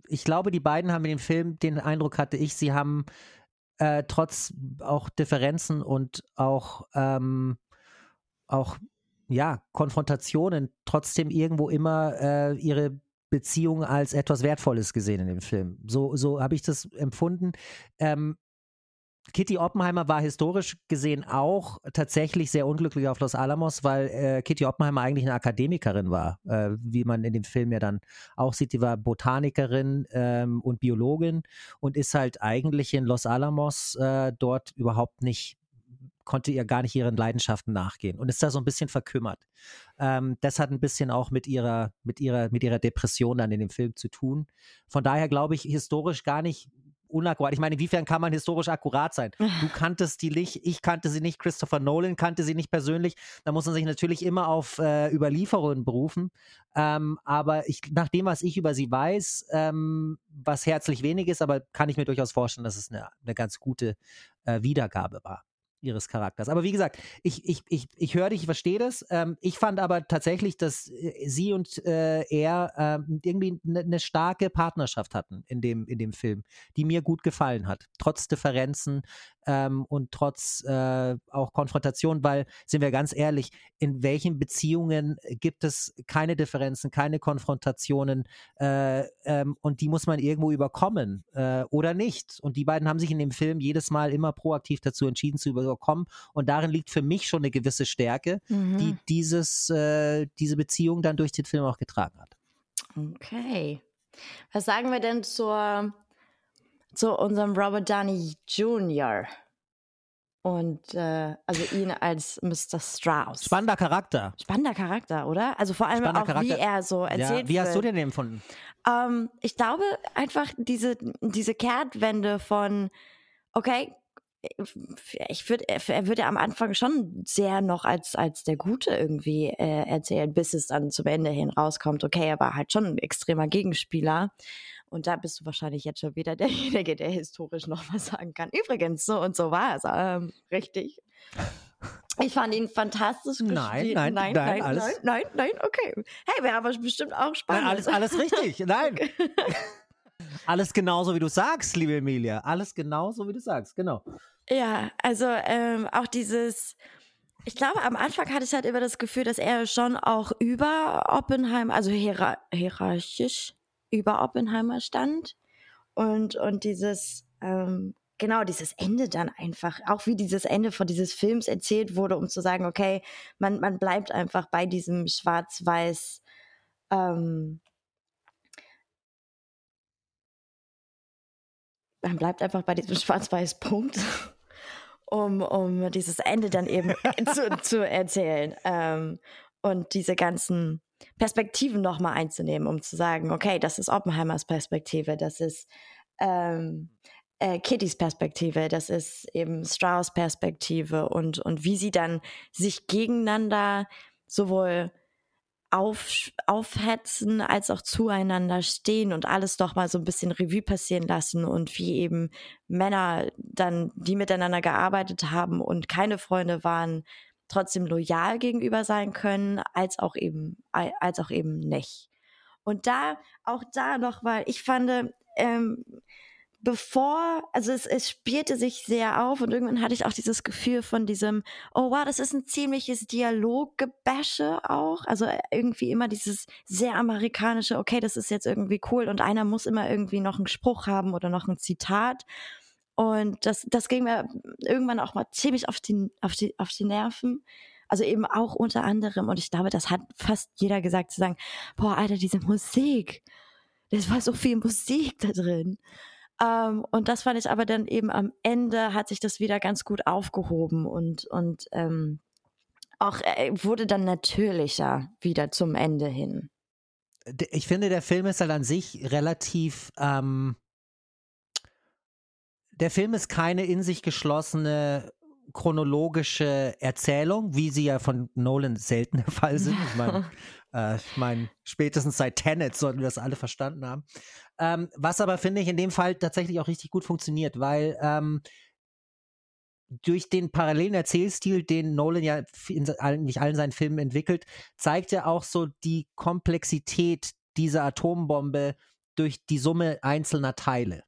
ich glaube, die beiden haben in dem Film, den Eindruck hatte ich, sie haben äh, trotz auch Differenzen und auch, ähm, auch ja, Konfrontationen trotzdem irgendwo immer äh, ihre Beziehung als etwas Wertvolles gesehen in dem Film. So, so habe ich das empfunden. Ähm, Kitty Oppenheimer war historisch gesehen auch tatsächlich sehr unglücklich auf Los Alamos, weil äh, Kitty Oppenheimer eigentlich eine Akademikerin war, äh, wie man in dem Film ja dann auch sieht. Die war Botanikerin ähm, und Biologin und ist halt eigentlich in Los Alamos äh, dort überhaupt nicht konnte ihr gar nicht ihren Leidenschaften nachgehen und ist da so ein bisschen verkümmert. Ähm, das hat ein bisschen auch mit ihrer, mit ihrer, mit ihrer Depression dann in dem Film zu tun. Von daher glaube ich historisch gar nicht unakkurat. Ich meine, inwiefern kann man historisch akkurat sein? Du kanntest die nicht, ich kannte sie nicht, Christopher Nolan kannte sie nicht persönlich. Da muss man sich natürlich immer auf äh, Überlieferungen berufen. Ähm, aber ich, nach dem, was ich über sie weiß, ähm, was herzlich wenig ist, aber kann ich mir durchaus vorstellen, dass es eine, eine ganz gute äh, Wiedergabe war. Ihres Charakters. Aber wie gesagt, ich, ich, ich, ich höre dich, ich verstehe das. Ähm, ich fand aber tatsächlich, dass äh, sie und äh, er ähm, irgendwie eine ne starke Partnerschaft hatten in dem, in dem Film, die mir gut gefallen hat. Trotz Differenzen ähm, und trotz äh, auch Konfrontation, weil, sind wir ganz ehrlich, in welchen Beziehungen gibt es keine Differenzen, keine Konfrontationen äh, ähm, und die muss man irgendwo überkommen äh, oder nicht. Und die beiden haben sich in dem Film jedes Mal immer proaktiv dazu entschieden zu überkommen und darin liegt für mich schon eine gewisse Stärke, mhm. die dieses, äh, diese Beziehung dann durch den Film auch getragen hat. Okay. Was sagen wir denn zur zu unserem Robert Downey Jr. Und äh, also ihn als Mr. Strauss. Spannender Charakter. Spannender Charakter, oder? Also vor allem Spannender auch, Charakter. wie er so erzählt ja, Wie hast du den empfunden? Ähm, ich glaube einfach diese, diese Kehrtwende von, okay, ich würde, er würde am Anfang schon sehr noch als, als der Gute irgendwie äh, erzählen, bis es dann zum Ende hin rauskommt. Okay, er war halt schon ein extremer Gegenspieler. Und da bist du wahrscheinlich jetzt schon wieder derjenige, der historisch noch was sagen kann. Übrigens, so und so war es. Ähm, richtig. Ich fand ihn fantastisch nein, Nein, nein, nein, alles. nein, nein, nein, okay. Hey, wäre aber bestimmt auch spannend. Nein, alles, alles richtig. Nein. alles genauso, wie du sagst, liebe Emilia. Alles genauso, wie du sagst, genau. Ja, also ähm, auch dieses, ich glaube, am Anfang hatte ich halt immer das Gefühl, dass er schon auch über Oppenheim, also hierar hierarchisch über Oppenheimer stand. Und, und dieses, ähm, genau, dieses Ende dann einfach, auch wie dieses Ende von dieses Films erzählt wurde, um zu sagen, okay, man, man bleibt einfach bei diesem schwarz-weiß, ähm, man bleibt einfach bei diesem schwarz-weiß Punkt, um, um dieses Ende dann eben zu, zu erzählen. Ähm, und diese ganzen Perspektiven nochmal einzunehmen, um zu sagen, okay, das ist Oppenheimers Perspektive, das ist ähm, äh, Kittys Perspektive, das ist eben Strauss Perspektive und, und wie sie dann sich gegeneinander sowohl auf, aufhetzen als auch zueinander stehen und alles doch mal so ein bisschen Revue passieren lassen und wie eben Männer dann, die miteinander gearbeitet haben und keine Freunde waren, trotzdem loyal gegenüber sein können, als auch eben, als auch eben nicht. Und da, auch da noch, weil ich fand, ähm, bevor, also es, es spielte sich sehr auf und irgendwann hatte ich auch dieses Gefühl von diesem, oh wow, das ist ein ziemliches Dialoggebäsche auch. Also äh, irgendwie immer dieses sehr amerikanische, okay, das ist jetzt irgendwie cool und einer muss immer irgendwie noch einen Spruch haben oder noch ein Zitat. Und das, das ging mir irgendwann auch mal ziemlich auf die, auf die, auf die Nerven. Also eben auch unter anderem, und ich glaube, das hat fast jeder gesagt, zu sagen, boah, Alter, diese Musik, das war so viel Musik da drin. Ähm, und das fand ich aber dann eben am Ende hat sich das wieder ganz gut aufgehoben und, und ähm, auch äh, wurde dann natürlicher wieder zum Ende hin. Ich finde, der Film ist halt an sich relativ ähm, der Film ist keine in sich geschlossene chronologische Erzählung, wie sie ja von Nolan selten der Fall sind. Ich meine, äh, ich mein, spätestens seit Tenet sollten wir das alle verstanden haben. Ähm, was aber, finde ich, in dem Fall tatsächlich auch richtig gut funktioniert, weil ähm, durch den parallelen Erzählstil, den Nolan ja in eigentlich allen seinen Filmen entwickelt, zeigt er auch so die Komplexität dieser Atombombe durch die Summe einzelner Teile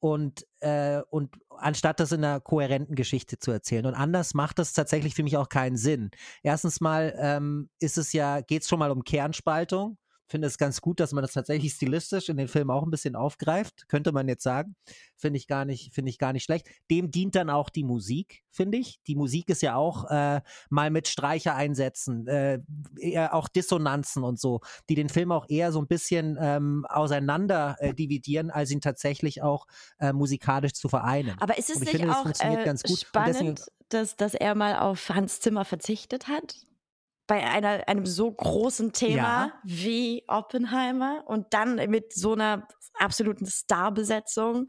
und, äh, und anstatt das in einer kohärenten Geschichte zu erzählen. Und anders macht das tatsächlich für mich auch keinen Sinn. Erstens mal ähm, ist es ja, geht es schon mal um Kernspaltung finde es ganz gut, dass man das tatsächlich stilistisch in den Film auch ein bisschen aufgreift, könnte man jetzt sagen. Finde ich gar nicht, finde ich gar nicht schlecht. Dem dient dann auch die Musik, finde ich. Die Musik ist ja auch äh, mal mit Streicher einsetzen, äh, auch Dissonanzen und so, die den Film auch eher so ein bisschen ähm, auseinander äh, dividieren, als ihn tatsächlich auch äh, musikalisch zu vereinen. Aber ist es nicht finde, auch äh, spannend, deswegen, dass, dass er mal auf Hans Zimmer verzichtet hat? Bei einer, einem so großen Thema ja. wie Oppenheimer und dann mit so einer absoluten Starbesetzung,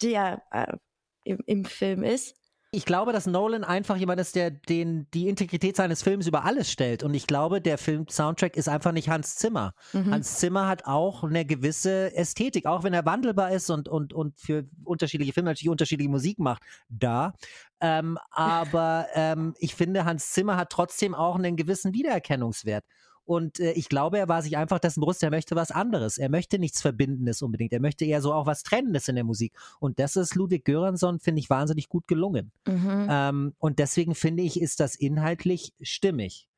die ja äh, im, im, Film ist. Ich glaube, dass Nolan einfach jemand ist, der den, die Integrität seines Films über alles stellt. Und ich glaube, der Film-Soundtrack ist einfach nicht Hans Zimmer. Mhm. Hans Zimmer hat auch eine gewisse Ästhetik, auch wenn er wandelbar ist und, und, und für unterschiedliche Filme natürlich unterschiedliche Musik macht. Da. Ähm, aber ähm, ich finde, Hans Zimmer hat trotzdem auch einen gewissen Wiedererkennungswert. Und äh, ich glaube, er war sich einfach dessen bewusst, er möchte was anderes. Er möchte nichts Verbindendes unbedingt. Er möchte eher so auch was Trennendes in der Musik. Und das ist Ludwig Göransson, finde ich, wahnsinnig gut gelungen. Mhm. Ähm, und deswegen finde ich, ist das inhaltlich stimmig.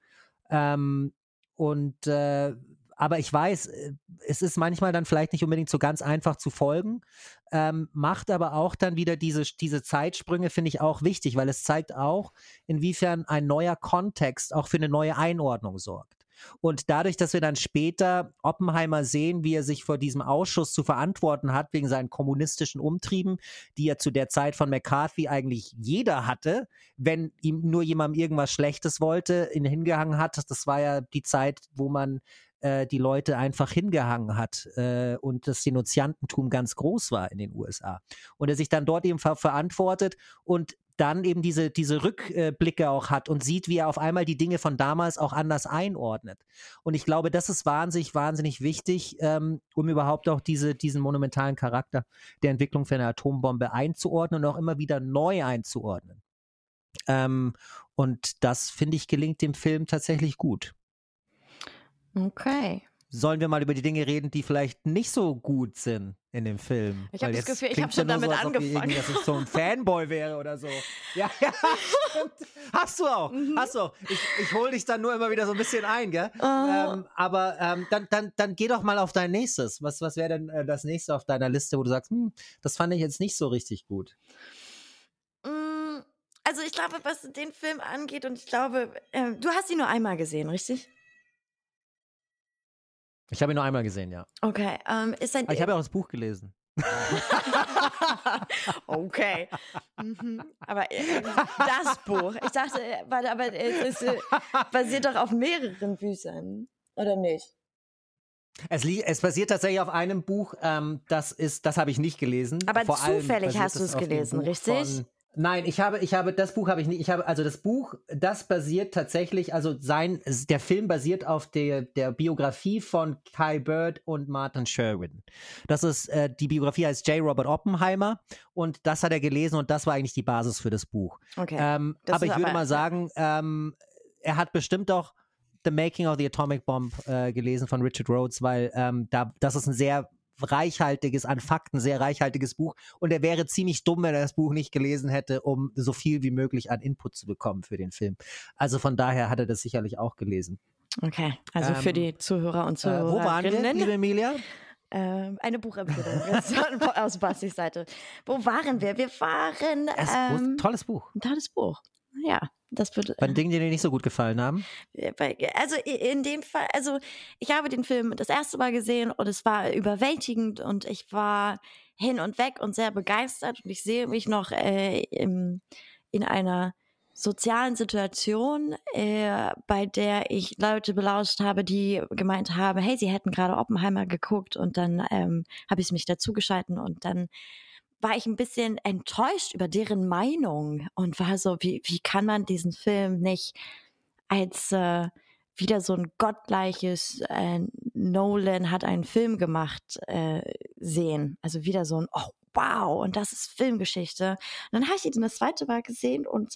Ähm, und äh, aber ich weiß, äh, es ist manchmal dann vielleicht nicht unbedingt so ganz einfach zu folgen, ähm, macht aber auch dann wieder diese, diese Zeitsprünge, finde ich auch wichtig, weil es zeigt auch, inwiefern ein neuer Kontext auch für eine neue Einordnung sorgt. Und dadurch, dass wir dann später Oppenheimer sehen, wie er sich vor diesem Ausschuss zu verantworten hat, wegen seinen kommunistischen Umtrieben, die ja zu der Zeit von McCarthy eigentlich jeder hatte, wenn ihm nur jemandem irgendwas Schlechtes wollte, ihn hingehangen hat. Das war ja die Zeit, wo man äh, die Leute einfach hingehangen hat äh, und das Denunziantentum ganz groß war in den USA. Und er sich dann dort eben ver verantwortet und dann eben diese, diese Rückblicke auch hat und sieht, wie er auf einmal die Dinge von damals auch anders einordnet. Und ich glaube, das ist wahnsinnig, wahnsinnig wichtig, ähm, um überhaupt auch diese, diesen monumentalen Charakter der Entwicklung für eine Atombombe einzuordnen und auch immer wieder neu einzuordnen. Ähm, und das, finde ich, gelingt dem Film tatsächlich gut. Okay sollen wir mal über die Dinge reden, die vielleicht nicht so gut sind in dem Film. Ich habe das Gefühl, ich habe schon ja damit so, angefangen. Ich, dass ich so ein Fanboy wäre oder so. Ja, ja, stimmt. Hast du auch. Mhm. Hast du. Ich, ich hole dich dann nur immer wieder so ein bisschen ein, gell? Oh. Ähm, aber ähm, dann, dann, dann geh doch mal auf dein nächstes. Was, was wäre denn äh, das nächste auf deiner Liste, wo du sagst, hm, das fand ich jetzt nicht so richtig gut? Mm, also ich glaube, was den Film angeht, und ich glaube, äh, du hast ihn nur einmal gesehen, richtig? Ich habe ihn nur einmal gesehen, ja. Okay. Ähm, ist ein, Aber ich habe ja auch das Buch gelesen. okay. Mhm. Aber äh, das Buch, ich dachte, äh, warte, aber es ist, äh, basiert doch auf mehreren Büchern, oder nicht? Es, es, basiert tatsächlich auf einem Buch, ähm, das ist, das habe ich nicht gelesen. Aber Vor zufällig hast du es gelesen, richtig? Nein, ich habe, ich habe, das Buch habe ich nicht. Ich habe, also das Buch, das basiert tatsächlich, also sein, der Film basiert auf der, der Biografie von Kai Bird und Martin Sherwin. Das ist, äh, die Biografie heißt J. Robert Oppenheimer und das hat er gelesen und das war eigentlich die Basis für das Buch. Okay. Ähm, aber ich würde aber, mal sagen, ähm, er hat bestimmt auch The Making of the Atomic Bomb äh, gelesen von Richard Rhodes, weil ähm, da, das ist ein sehr reichhaltiges, an Fakten sehr reichhaltiges Buch. Und er wäre ziemlich dumm, wenn er das Buch nicht gelesen hätte, um so viel wie möglich an Input zu bekommen für den Film. Also von daher hat er das sicherlich auch gelesen. Okay, also ähm, für die Zuhörer und Zuhörer. Äh, wo waren wir, liebe Emilia? Ähm, eine Buchempfehlung aus Bastis Seite. Wo waren wir? Wir waren. Ähm, tolles Buch. Ein tolles Buch. Ja, das wird. Bei den Dingen, die dir nicht so gut gefallen haben? Also in dem Fall, also ich habe den Film das erste Mal gesehen und es war überwältigend und ich war hin und weg und sehr begeistert und ich sehe mich noch äh, im, in einer sozialen Situation, äh, bei der ich Leute belauscht habe, die gemeint haben, hey, sie hätten gerade Oppenheimer geguckt und dann ähm, habe ich mich dazugeschalten und dann war ich ein bisschen enttäuscht über deren Meinung und war so, wie, wie kann man diesen Film nicht als äh, wieder so ein gottgleiches äh, Nolan hat einen Film gemacht äh, sehen. Also wieder so ein, oh wow, und das ist Filmgeschichte. Und dann habe ich ihn das zweite Mal gesehen und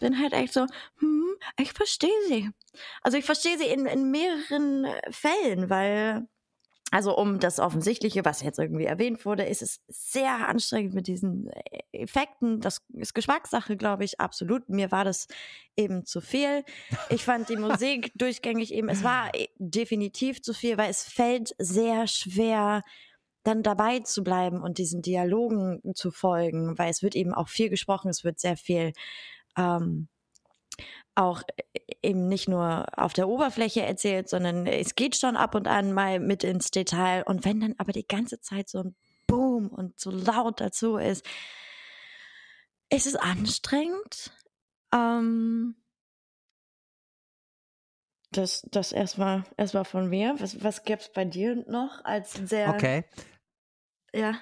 bin halt echt so, hm, ich verstehe sie. Also ich verstehe sie in, in mehreren Fällen, weil also um das Offensichtliche, was jetzt irgendwie erwähnt wurde, ist es sehr anstrengend mit diesen äh, Effekten. Das ist Geschmackssache, glaube ich, absolut. Mir war das eben zu viel. Ich fand die Musik durchgängig eben, es war äh, definitiv zu viel, weil es fällt sehr schwer, dann dabei zu bleiben und diesen Dialogen zu folgen, weil es wird eben auch viel gesprochen, es wird sehr viel ähm, auch äh, eben nicht nur auf der Oberfläche erzählt, sondern es geht schon ab und an mal mit ins Detail. Und wenn dann aber die ganze Zeit so ein Boom und so laut dazu ist, ist es anstrengend. Ähm, das, das erstmal erstmal von mir. Was, was gäbe es bei dir noch als sehr. Okay. Ja.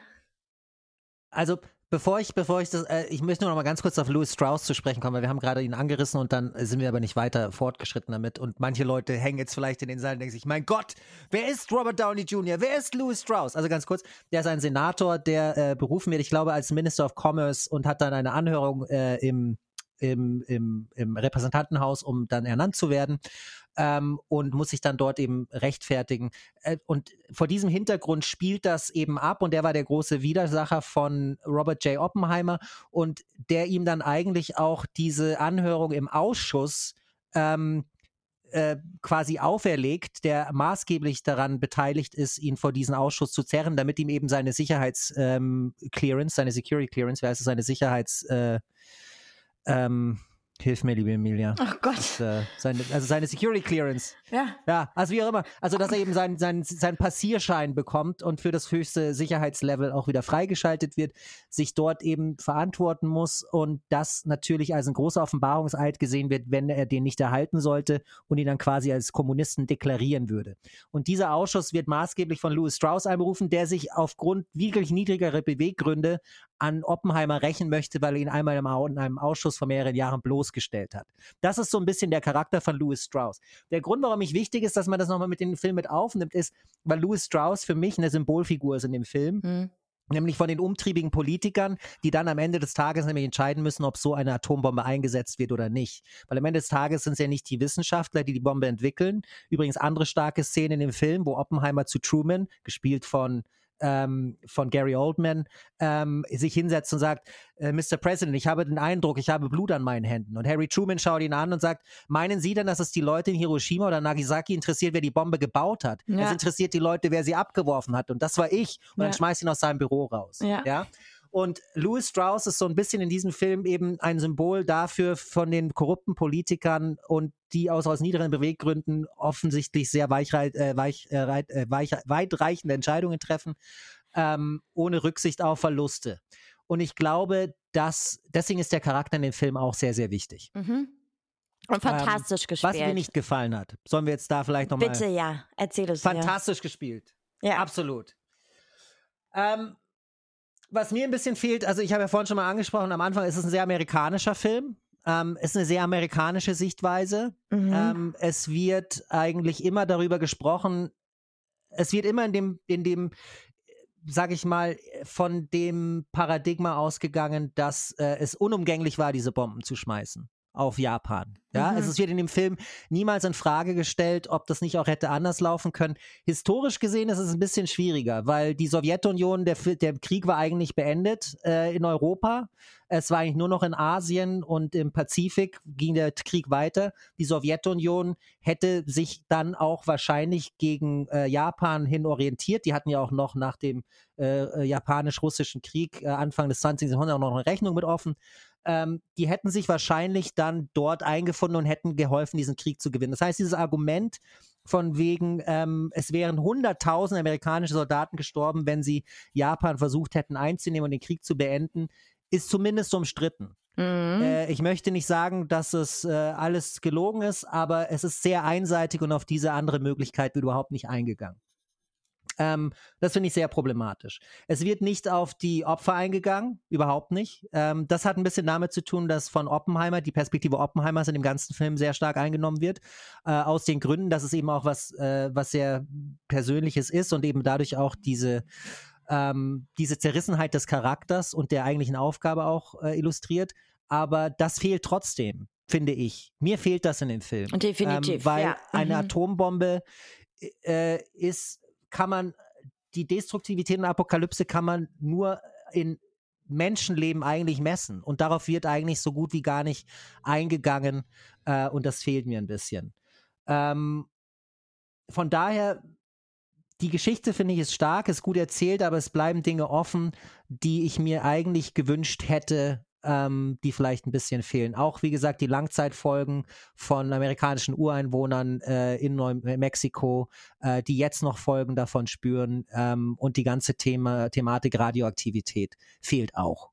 Also Bevor ich, bevor ich das, äh, ich möchte nur noch mal ganz kurz auf Louis Strauss zu sprechen kommen, weil wir haben gerade ihn angerissen und dann sind wir aber nicht weiter fortgeschritten damit. Und manche Leute hängen jetzt vielleicht in den Saal und denken sich, mein Gott, wer ist Robert Downey Jr., wer ist Louis Strauss? Also ganz kurz, der ist ein Senator, der äh, berufen wird, ich glaube, als Minister of Commerce und hat dann eine Anhörung äh, im, im, im, im Repräsentantenhaus, um dann ernannt zu werden ähm, und muss sich dann dort eben rechtfertigen. Äh, und vor diesem Hintergrund spielt das eben ab und der war der große Widersacher von Robert J. Oppenheimer und der ihm dann eigentlich auch diese Anhörung im Ausschuss ähm, äh, quasi auferlegt, der maßgeblich daran beteiligt ist, ihn vor diesen Ausschuss zu zerren, damit ihm eben seine Sicherheitsclearance, ähm, seine Security Clearance, wie heißt es, seine Sicherheits äh, ähm, Hilf mir, liebe Emilia. Ach Gott. Das, äh, seine, also seine Security Clearance. Ja. Ja, also wie auch immer. Also, dass er eben seinen sein, sein Passierschein bekommt und für das höchste Sicherheitslevel auch wieder freigeschaltet wird, sich dort eben verantworten muss und das natürlich als ein großer Offenbarungseid gesehen wird, wenn er den nicht erhalten sollte und ihn dann quasi als Kommunisten deklarieren würde. Und dieser Ausschuss wird maßgeblich von Louis Strauss einberufen, der sich aufgrund wirklich niedrigerer Beweggründe an Oppenheimer rächen möchte, weil er ihn einmal in einem Ausschuss vor mehreren Jahren bloßgestellt hat. Das ist so ein bisschen der Charakter von Louis Strauss. Der Grund, warum ich wichtig ist, dass man das nochmal mit dem Film mit aufnimmt, ist, weil Louis Strauss für mich eine Symbolfigur ist in dem Film. Mhm. Nämlich von den umtriebigen Politikern, die dann am Ende des Tages nämlich entscheiden müssen, ob so eine Atombombe eingesetzt wird oder nicht. Weil am Ende des Tages sind es ja nicht die Wissenschaftler, die die Bombe entwickeln. Übrigens andere starke Szenen in dem Film, wo Oppenheimer zu Truman, gespielt von ähm, von Gary Oldman ähm, sich hinsetzt und sagt, äh, Mr. President, ich habe den Eindruck, ich habe Blut an meinen Händen. Und Harry Truman schaut ihn an und sagt, meinen Sie denn, dass es die Leute in Hiroshima oder Nagasaki interessiert, wer die Bombe gebaut hat? Ja. Es interessiert die Leute, wer sie abgeworfen hat. Und das war ich. Und ja. dann schmeißt ihn aus seinem Büro raus. Ja. ja? Und Louis Strauss ist so ein bisschen in diesem Film eben ein Symbol dafür von den korrupten Politikern und die aus, aus niederen Beweggründen offensichtlich sehr weichreit, äh, weich, äh, äh, weich, weitreichende Entscheidungen treffen, ähm, ohne Rücksicht auf Verluste. Und ich glaube, dass deswegen ist der Charakter in dem Film auch sehr, sehr wichtig. Mhm. Und fantastisch ähm, gespielt. Was mir nicht gefallen hat. Sollen wir jetzt da vielleicht nochmal. Bitte, ja. Erzähl es Fantastisch ja. gespielt. Ja. Absolut. Ähm, was mir ein bisschen fehlt, also ich habe ja vorhin schon mal angesprochen, am Anfang ist es ein sehr amerikanischer Film. Ähm, ist eine sehr amerikanische Sichtweise. Mhm. Ähm, es wird eigentlich immer darüber gesprochen, es wird immer in dem, in dem, sag ich mal, von dem Paradigma ausgegangen, dass äh, es unumgänglich war, diese Bomben zu schmeißen auf Japan. Ja, mhm. es wird in dem Film niemals in Frage gestellt, ob das nicht auch hätte anders laufen können. Historisch gesehen ist es ein bisschen schwieriger, weil die Sowjetunion, der, der Krieg war eigentlich beendet äh, in Europa. Es war eigentlich nur noch in Asien und im Pazifik ging der Krieg weiter. Die Sowjetunion hätte sich dann auch wahrscheinlich gegen äh, Japan hin orientiert. Die hatten ja auch noch nach dem äh, äh japanisch-russischen Krieg äh, Anfang des 20. Jahrhunderts auch noch eine Rechnung mit offen ähm, die hätten sich wahrscheinlich dann dort eingefunden und hätten geholfen, diesen Krieg zu gewinnen. Das heißt, dieses Argument von wegen, ähm, es wären hunderttausend amerikanische Soldaten gestorben, wenn sie Japan versucht hätten einzunehmen und den Krieg zu beenden, ist zumindest umstritten. Mhm. Äh, ich möchte nicht sagen, dass es äh, alles gelogen ist, aber es ist sehr einseitig und auf diese andere Möglichkeit wird überhaupt nicht eingegangen. Ähm, das finde ich sehr problematisch. Es wird nicht auf die Opfer eingegangen, überhaupt nicht. Ähm, das hat ein bisschen damit zu tun, dass von Oppenheimer, die Perspektive Oppenheimers in dem ganzen Film sehr stark eingenommen wird. Äh, aus den Gründen, dass es eben auch was, äh, was sehr Persönliches ist und eben dadurch auch diese, ähm, diese Zerrissenheit des Charakters und der eigentlichen Aufgabe auch äh, illustriert. Aber das fehlt trotzdem, finde ich. Mir fehlt das in dem Film. Definitiv. Ähm, weil ja. eine mhm. Atombombe äh, ist kann man die Destruktivität und Apokalypse kann man nur in Menschenleben eigentlich messen. Und darauf wird eigentlich so gut wie gar nicht eingegangen. Äh, und das fehlt mir ein bisschen. Ähm, von daher, die Geschichte finde ich ist stark, ist gut erzählt, aber es bleiben Dinge offen, die ich mir eigentlich gewünscht hätte, ähm, die vielleicht ein bisschen fehlen. Auch wie gesagt die Langzeitfolgen von amerikanischen Ureinwohnern äh, in Neumexiko, äh, die jetzt noch Folgen davon spüren ähm, und die ganze Thema, Thematik Radioaktivität fehlt auch.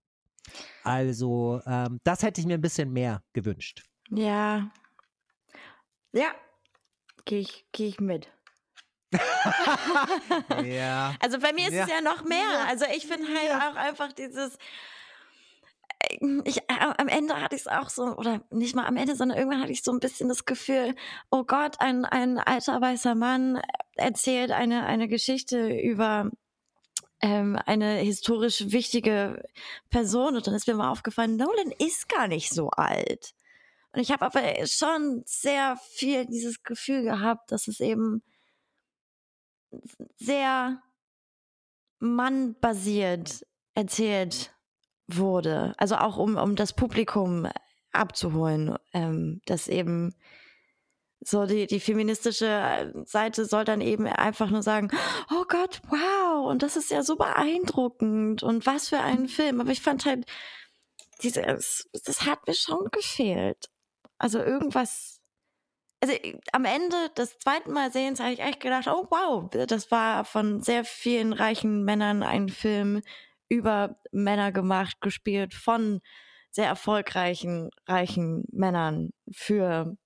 Also ähm, das hätte ich mir ein bisschen mehr gewünscht. Ja. Ja, gehe ich, geh ich mit. ja. Also bei mir ist ja. es ja noch mehr. Also ich finde halt ja. auch einfach dieses, ich, äh, am Ende hatte ich es auch so, oder nicht mal am Ende, sondern irgendwann hatte ich so ein bisschen das Gefühl, oh Gott, ein, ein alter weißer Mann erzählt eine, eine Geschichte über ähm, eine historisch wichtige Person. Und dann ist mir mal aufgefallen, Nolan ist gar nicht so alt. Und ich habe aber schon sehr viel dieses Gefühl gehabt, dass es eben sehr mannbasiert erzählt wurde. Also auch um, um das Publikum abzuholen, ähm, dass eben so die, die feministische Seite soll dann eben einfach nur sagen, oh Gott, wow, und das ist ja so beeindruckend und was für ein Film. Aber ich fand halt, dieses, das hat mir schon gefehlt. Also irgendwas, also am Ende des zweiten Mal sehens habe ich echt gedacht, oh wow, das war von sehr vielen reichen Männern ein Film über Männer gemacht, gespielt von sehr erfolgreichen, reichen Männern für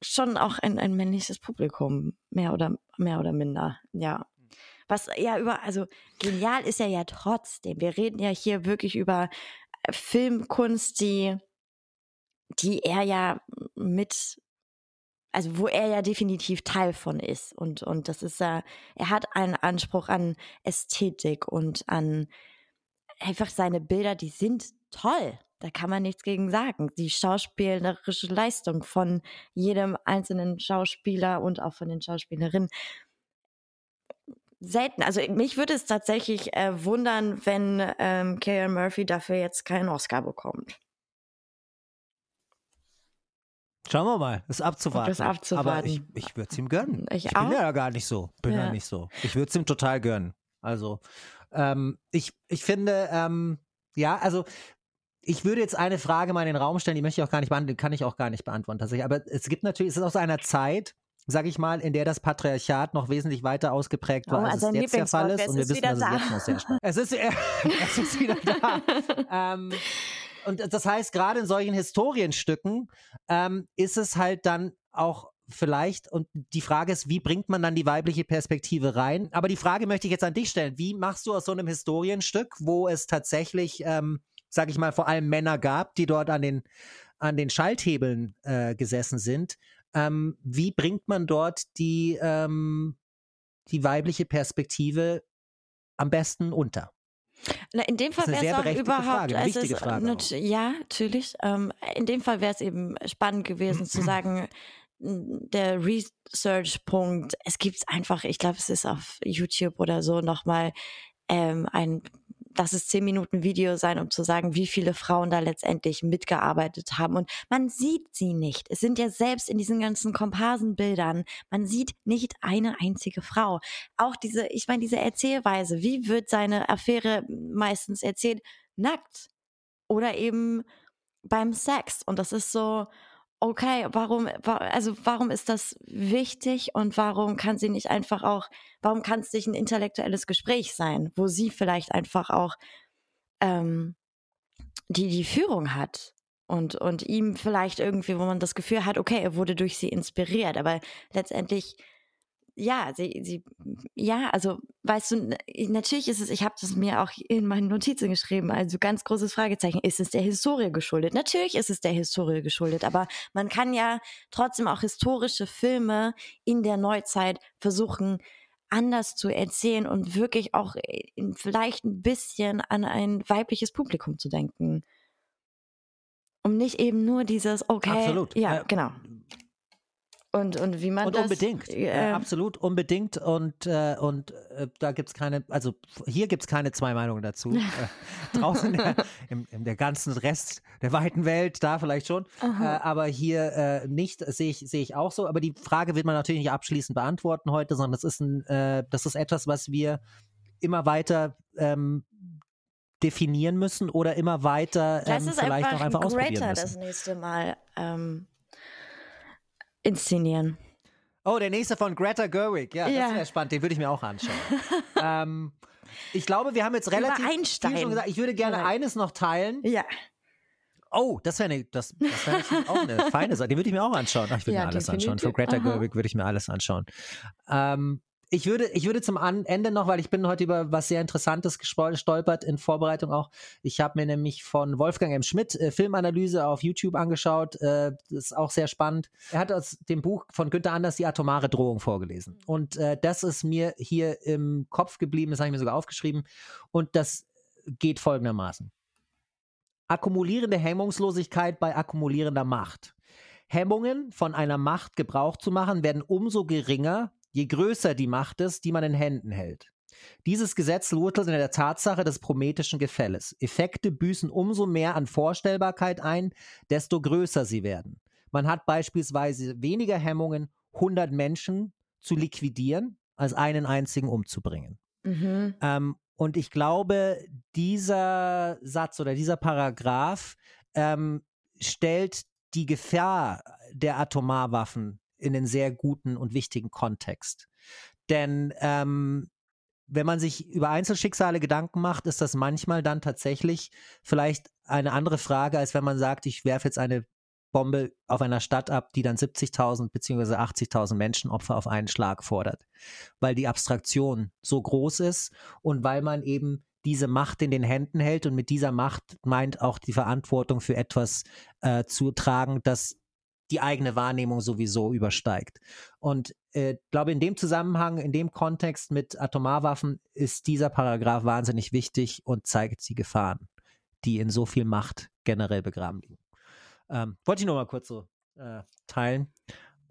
schon auch ein, ein männliches Publikum, mehr oder, mehr oder minder, ja. Was ja über, also genial ist er ja trotzdem. Wir reden ja hier wirklich über äh, Filmkunst, die, die er ja mit, also wo er ja definitiv Teil von ist. Und, und das ist ja, er hat einen Anspruch an Ästhetik und an einfach seine Bilder, die sind toll. Da kann man nichts gegen sagen. Die schauspielerische Leistung von jedem einzelnen Schauspieler und auch von den Schauspielerinnen selten. Also mich würde es tatsächlich äh, wundern, wenn ähm, Karen Murphy dafür jetzt keinen Oscar bekommt. Schauen wir mal, ist abzuwarten. Das abzuwarten. Aber ich, ich würde es ihm gönnen. Ich, Ich bin ja gar nicht so. Bin ja, Ja. nicht so. Ich würde es ihm total gönnen. Also, ähm, ich, ich finde, ähm, ja, also ich würde jetzt eine Frage mal in den Raum stellen, die möchte ich auch gar nicht beantworten, kann ich auch gar nicht beantworten tatsächlich. Aber es gibt natürlich, es ist aus einer Zeit, sag ich mal, in der das Patriarchat noch wesentlich weiter ausgeprägt war, Oh, als also es jetzt der Fall ist. Und wir es ist wissen, dass es da. jetzt noch sehr stark Es ist, äh, es ist wieder da. ähm, und das heißt, gerade in solchen Historienstücken ähm, ist es halt dann auch vielleicht, und die Frage ist, wie bringt man dann die weibliche Perspektive rein? Aber die Frage möchte ich jetzt an dich stellen. Wie machst du aus so einem Historienstück, wo es tatsächlich, ähm, sag ich mal, vor allem Männer gab, die dort an den, an den Schalthebeln äh, gesessen sind, ähm, wie bringt man dort die, ähm, die weibliche Perspektive am besten unter? Na, in dem Fall wäre es auch überhaupt, Frage, eine es wichtige ist, Frage nat- ja, natürlich. Ähm, in dem Fall wäre es eben spannend gewesen zu sagen, der Research-Punkt, es gibt einfach, ich glaube, es ist auf YouTube oder so nochmal ähm, ein, lass es zehn Minuten Video sein, um zu sagen, wie viele Frauen da letztendlich mitgearbeitet haben. Und man sieht sie nicht. Es sind ja selbst in diesen ganzen Komparsenbildern, man sieht nicht eine einzige Frau. Auch diese, ich meine, diese Erzählweise, wie wird seine Affäre meistens erzählt? Nackt. Oder eben beim Sex. Und das ist so, okay, warum, wa- also warum ist das wichtig und warum kann sie nicht einfach auch, warum kann es nicht ein intellektuelles Gespräch sein, wo sie vielleicht einfach auch ähm, die, die Führung hat und, und ihm vielleicht irgendwie, wo man das Gefühl hat, okay, er wurde durch sie inspiriert, aber letztendlich, ja, sie, sie, ja, also weißt du, natürlich ist es, ich habe das mir auch in meinen Notizen geschrieben, also ganz großes Fragezeichen, ist es der Historie geschuldet? Natürlich ist es der Historie geschuldet, aber man kann ja trotzdem auch historische Filme in der Neuzeit versuchen, anders zu erzählen und wirklich auch in, vielleicht ein bisschen an ein weibliches Publikum zu denken. Um nicht eben nur dieses, okay, Absolut. ja, Äh, genau. Und, und wie man Und das, unbedingt, äh, äh, absolut unbedingt. Und, äh, und äh, da gibt es keine, also hier gibt es keine zwei Meinungen dazu. äh, draußen in der, im, in der ganzen Rest der weiten Welt, da vielleicht schon. Äh, aber hier äh, nicht, das sehe ich, sehe ich auch so. Aber die Frage wird man natürlich nicht abschließend beantworten heute, sondern das ist, ein, äh, das ist etwas, was wir immer weiter ähm, definieren müssen oder immer weiter ähm, vielleicht einfach auch einfach ausprobieren müssen. das nächste Mal ähm, inszenieren. Oh, der nächste von Greta Gerwig. Ja, Ja. das wäre spannend. Den würde ich mir auch anschauen. ähm, ich glaube, wir haben jetzt relativ viel schon gesagt. Ich würde gerne Vielleicht. eines noch teilen. Ja. Oh, das wäre ne, das, das wär auch eine feine Sache. Den würde ich mir auch anschauen. Ach, ich würde Ja, mir alles anschauen. Von. Greta Aha. Gerwig würde ich mir alles anschauen. Ähm, ich würde, ich würde zum Ende noch, weil ich bin heute über was sehr Interessantes gestolpert in Vorbereitung auch. Ich habe mir nämlich von Wolfgang M. Schmidt äh, Filmanalyse auf YouTube angeschaut. Äh, das ist auch sehr spannend. Er hat aus dem Buch von Günther Anders die atomare Drohung vorgelesen. Und äh, das ist mir hier im Kopf geblieben, das habe ich mir sogar aufgeschrieben. Und das geht folgendermaßen. Akkumulierende Hemmungslosigkeit bei akkumulierender Macht. Hemmungen von einer Macht Gebrauch zu machen werden umso geringer, je größer die Macht ist, die man in Händen hält. Dieses Gesetz wurtelt in der Tatsache des prometischen Gefälles. Effekte büßen umso mehr an Vorstellbarkeit ein, desto größer sie werden. Man hat beispielsweise weniger Hemmungen, 100 Menschen zu liquidieren, als einen einzigen umzubringen. Mhm. Ähm, und ich glaube, dieser Satz oder dieser Paragraph ähm, stellt die Gefahr der Atomarwaffen in einen sehr guten und wichtigen Kontext. Denn ähm, wenn man sich über Einzelschicksale Gedanken macht, ist das manchmal dann tatsächlich vielleicht eine andere Frage, als wenn man sagt, ich werfe jetzt eine Bombe auf einer Stadt ab, die dann 70.000 bzw. 80.000 Menschenopfer auf einen Schlag fordert, weil die Abstraktion so groß ist und weil man eben diese Macht in den Händen hält und mit dieser Macht meint auch die Verantwortung für etwas äh, zu tragen, das die eigene Wahrnehmung sowieso übersteigt. Und ich äh, glaube, in dem Zusammenhang, in dem Kontext mit Atomarwaffen ist dieser Paragraph wahnsinnig wichtig und zeigt die Gefahren, die in so viel Macht generell begraben liegen. Ähm, wollte ich nur mal kurz so äh, teilen.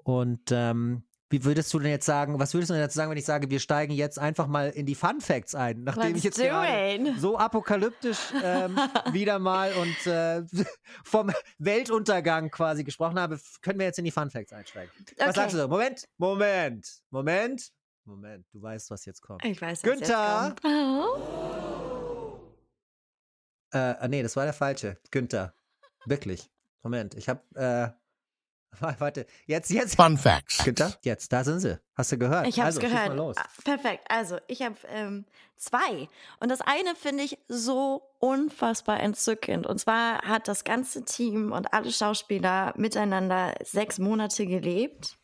Und ähm, wie würdest du denn jetzt sagen, was würdest du denn jetzt sagen, wenn ich sage, wir steigen jetzt einfach mal in die Fun Facts ein, nachdem Let's ich jetzt gerade so apokalyptisch ähm, wieder mal und äh, vom Weltuntergang quasi gesprochen habe, können wir jetzt in die Fun Facts einsteigen. Okay. Was sagst du? Moment, Moment, Moment, Moment, du weißt, was jetzt kommt. Ich weiß, was Günther. jetzt kommt. Oh. Äh, nee, das war der falsche. Günther. Wirklich. Moment, ich habe äh, Warte, jetzt, jetzt. Fun Facts. Jetzt, da sind sie. Hast du gehört? Ich hab's also, gehört. Mal los. Ah, perfekt. Also, ich habe ähm, zwei. Und das eine finde ich so unfassbar entzückend. Und zwar hat das ganze Team und alle Schauspieler miteinander sechs Monate gelebt.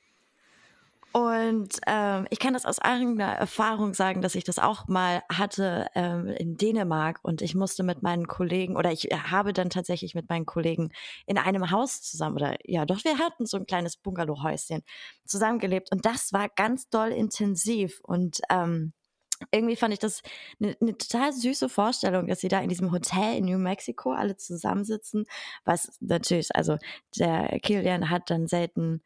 Und ähm, ich kann das aus eigener Erfahrung sagen, dass ich das auch mal hatte ähm, in Dänemark. Und ich musste mit meinen Kollegen oder ich habe dann tatsächlich mit meinen Kollegen in einem Haus zusammen oder ja, doch wir hatten so ein kleines Bungalowhäuschen zusammengelebt. Und das war ganz doll intensiv. Und ähm, irgendwie fand ich das eine ne total süße Vorstellung, dass sie da in diesem Hotel in New Mexico alle zusammensitzen, was natürlich, also der Kilian hat dann selten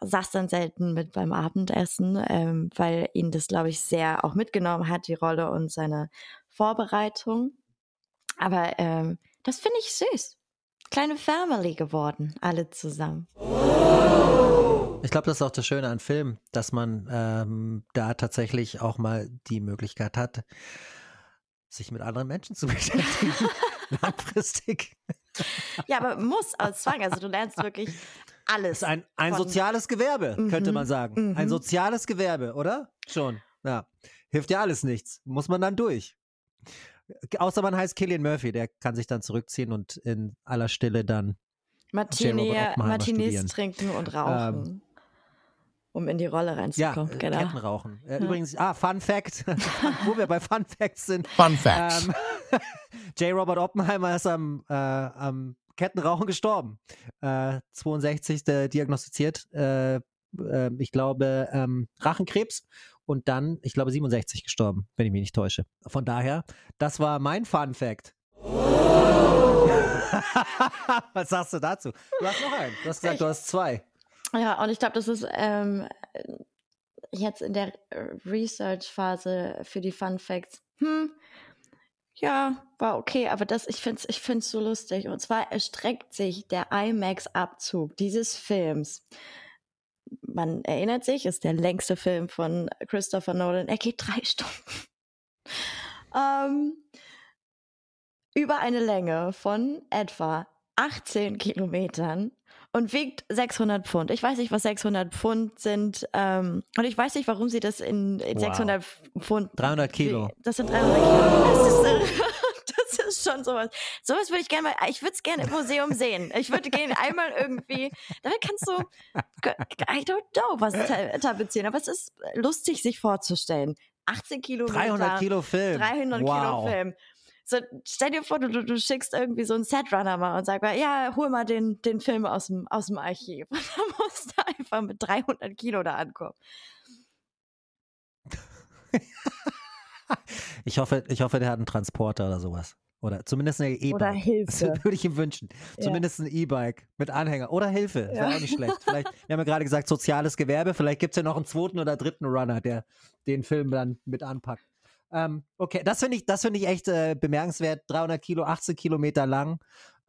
saß dann selten mit beim Abendessen, ähm, weil ihn das, glaube ich, sehr auch mitgenommen hat, die Rolle und seine Vorbereitung. Aber ähm, das finde ich süß. Kleine Family geworden, alle zusammen. Ich glaube, das ist auch das Schöne an Film, dass man ähm, da tatsächlich auch mal die Möglichkeit hat, sich mit anderen Menschen zu beschäftigen. Langfristig. Ja, aber muss aus Zwang. Also du lernst wirklich alles. Ist ein, ein soziales Gewerbe, mhm. könnte man sagen. Mhm. Ein soziales Gewerbe, oder? Schon. Ja. Hilft ja alles nichts. Muss man dann durch. Außer man heißt Killian Murphy, der kann sich dann zurückziehen und in aller Stille dann Martini, Martinis trinken und rauchen. Ähm, um in die Rolle reinzukommen. Ja, genau. Kettenrauchen. Äh, ja. Übrigens, ah, Fun Fact, wo wir bei Fun Facts sind. Fun Facts. Ähm, J. Robert Oppenheimer ist am, äh, am Kettenrauchen gestorben. Äh, 62. diagnostiziert, äh, äh, ich glaube, ähm, Rachenkrebs und dann, ich glaube, 67 gestorben, wenn ich mich nicht täusche. Von daher, das war mein Fun Fact. Was sagst du dazu? Du hast noch einen. Du hast gesagt, ich, du hast zwei. Ja, und ich glaube, das ist ähm, jetzt in der Research-Phase für die Fun Facts. Hm, ja, war okay, aber das, ich finde es ich find's so lustig. Und zwar erstreckt sich der IMAX-Abzug dieses Films. Man erinnert sich, ist der längste Film von Christopher Nolan. Er geht drei Stunden. ähm, über eine Länge von etwa 18 Kilometern und wiegt 600 Pfund. Ich weiß nicht, was 600 Pfund sind. Ähm, und ich weiß nicht, warum sie das in, in wow. 600 Pfund. 300 Kilo. Das sind 300 Kilo. Das ist, äh, das ist schon sowas. Sowas würde ich gerne mal, ich würde es gerne im Museum sehen. Ich würde gerne einmal irgendwie, damit kannst du, I don't know, was tapezieren, aber es ist lustig, sich vorzustellen. 18 Kilometer. 300 Kilo Film. 300 wow. Kilo Film. So, stell dir vor, du, du schickst irgendwie so einen Setrunner mal und sagst mal, ja, hol mal den, den Film aus dem, aus dem Archiv. Und dann musst du einfach mit 300 Kilo da ankommen. ich, hoffe, ich hoffe, der hat einen Transporter oder sowas. Oder zumindest eine E-Bike. Oder Hilfe. Das würde ich ihm wünschen. Ja. Zumindest ein E-Bike mit Anhänger. Oder Hilfe. Das wäre ja. auch nicht schlecht. Vielleicht, wir haben ja gerade gesagt, soziales Gewerbe. Vielleicht gibt es ja noch einen zweiten oder dritten Runner, der den Film dann mit anpackt. Ähm, okay, das finde ich, das ich echt äh, bemerkenswert. 300 Kilo, 18 Kilometer lang.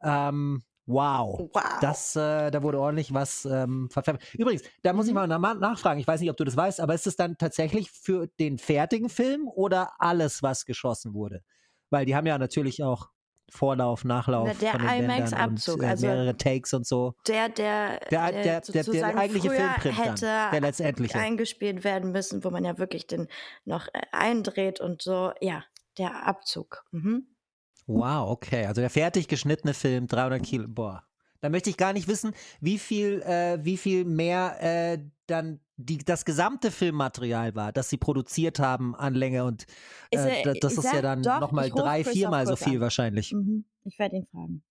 Ähm, wow. wow. Das, äh, da wurde ordentlich was ähm, verfärbt. Übrigens, da muss ich mhm. mal nachfragen. Ich weiß nicht, ob du das weißt, aber ist es dann tatsächlich für den fertigen Film oder alles, was geschossen wurde? Weil die haben ja natürlich auch Vorlauf, Nachlauf. Na, der IMAX-Abzug, äh, also mehrere Takes und so. Der, der, der, der, der, der eigentliche Filmprint hätte dann, der letztendliche. eingespielt werden müssen, wo man ja wirklich den noch äh, eindreht und so. Ja, der Abzug. Mhm. Wow, okay. Also der fertig geschnittene Film, 300 Kilo. Boah. Da möchte ich gar nicht wissen, wie viel, äh, wie viel mehr äh, dann die, das gesamte Filmmaterial war, das sie produziert haben an Länge und äh, ist, das ist ja dann nochmal drei, viermal so viel an. wahrscheinlich. Mhm. Ich werde ihn fragen.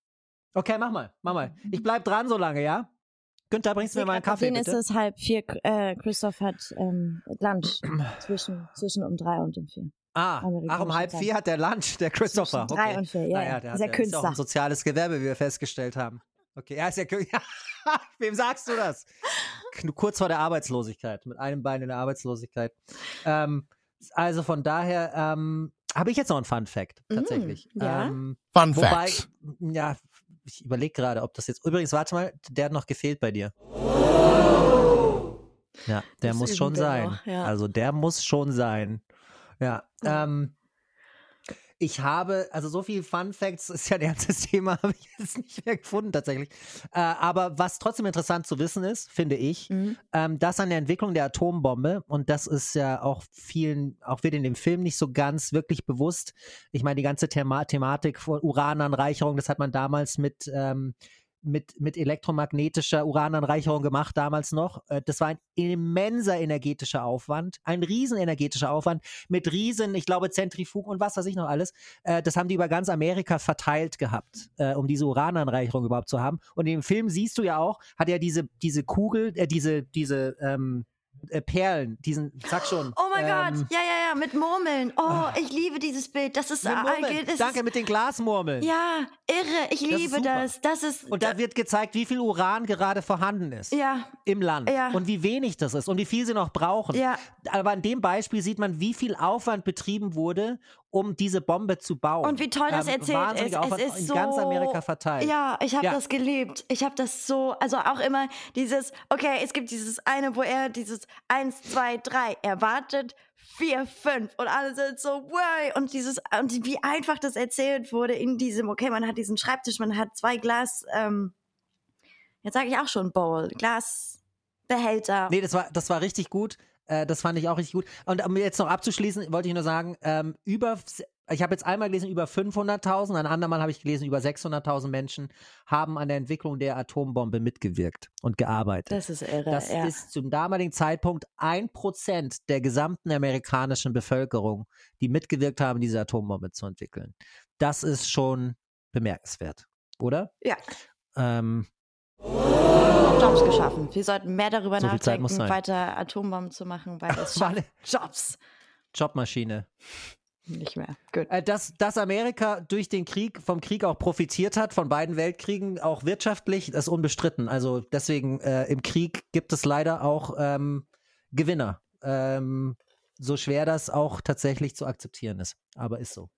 Okay, mach mal, mach mal. Ich mhm. bleib dran so lange, ja? Günther, bringst du mir mal einen Kaffee, bitte? ist es halb vier. Äh, Christoph hat ähm, Lunch zwischen, zwischen um drei und um vier. Ah, ach, um halb vier hat der Lunch, der Christopher. Zwischen drei okay. und vier, ja. Naja, der, der ist ja auch ein soziales Gewerbe, wie wir festgestellt haben. Okay, er ist ja Wem sagst du das? Kurz vor der Arbeitslosigkeit, mit einem Bein in der Arbeitslosigkeit. Ähm, also von daher ähm, habe ich jetzt noch einen Fun Fact, mm, tatsächlich. Mm, ja. Ähm, Fun wobei, Fact. Ja, ich überlege gerade, ob das jetzt. Übrigens, warte mal, der hat noch gefehlt bei dir. Ja, der das muss schon sein. Noch, ja. Also der muss schon sein. Ja. Ähm, ich habe, also so viel Fun Facts ist ja ein ernstes Thema, habe ich jetzt nicht mehr gefunden tatsächlich. Äh, aber was trotzdem interessant zu wissen ist, finde ich, mhm. ähm, dass an der Entwicklung der Atombombe, und das ist ja auch vielen, auch wird in dem Film nicht so ganz wirklich bewusst. Ich meine, die ganze Thema Thematik von Urananreicherung, das hat man damals mit ähm, mit, mit elektromagnetischer Urananreicherung gemacht damals noch. Äh, das war ein immenser energetischer Aufwand, ein riesen energetischer Aufwand mit riesen, ich glaube, Zentrifugen und was weiß ich noch alles. Äh, das haben die über ganz Amerika verteilt gehabt, äh, um diese Urananreicherung überhaupt zu haben. Und im Film siehst du ja auch, hat er diese, diese Kugel, äh, diese, diese, ähm, äh, Perlen, diesen, sag schon. Oh mein ähm, Gott, ja, ja, ja, mit Murmeln. Oh, ah. ich liebe dieses Bild. Das ist, mit Murmeln. Das Danke, mit den Glasmurmeln. Ja, irre, ich liebe das. Das ist. Und da wird gezeigt, wie viel Uran gerade vorhanden ist. Ja. Im Land. Ja. Und wie wenig das ist und wie viel sie noch brauchen. Ja. Aber an dem Beispiel sieht man, wie viel Aufwand betrieben wurde, um diese Bombe zu bauen. Und wie toll das ähm, erzählt ist. Aufwand es ist in so, ganz Amerika verteilt. Ja, ich habe ja. das geliebt. Ich habe das so, also auch immer dieses, okay, es gibt dieses eine, wo er dieses eins, zwei, drei erwartet, vier, fünf und alle sind so, wow. Und dieses, und wie einfach das erzählt wurde in diesem, okay, man hat diesen Schreibtisch, man hat zwei Glas, ähm, jetzt sage ich auch schon Bowl, Glasbehälter. Nee, das war, das war richtig gut. Äh, das fand ich auch richtig gut. Und um jetzt noch abzuschließen, wollte ich nur sagen, ähm, über, ich habe jetzt einmal gelesen, über 500.000, ein andermal habe ich gelesen, über 600.000 Menschen haben an der Entwicklung der Atombombe mitgewirkt und gearbeitet. Das ist irre. Das ja. ist zum damaligen Zeitpunkt ein Prozent der gesamten amerikanischen Bevölkerung, die mitgewirkt haben, diese Atombombe zu entwickeln. Das ist schon bemerkenswert, oder? Ja. Ähm, Jobs geschaffen. Wir sollten mehr darüber so nachdenken, weiter Atombomben zu machen, weil das schafft Jobs. Jobmaschine. Nicht mehr. Gut. Äh, dass, dass Amerika durch den Krieg, vom Krieg auch profitiert hat, von beiden Weltkriegen, auch wirtschaftlich, ist unbestritten. Also deswegen, äh, im Krieg gibt es leider auch ähm, Gewinner. Ähm, so schwer das auch tatsächlich zu akzeptieren ist. Aber ist so.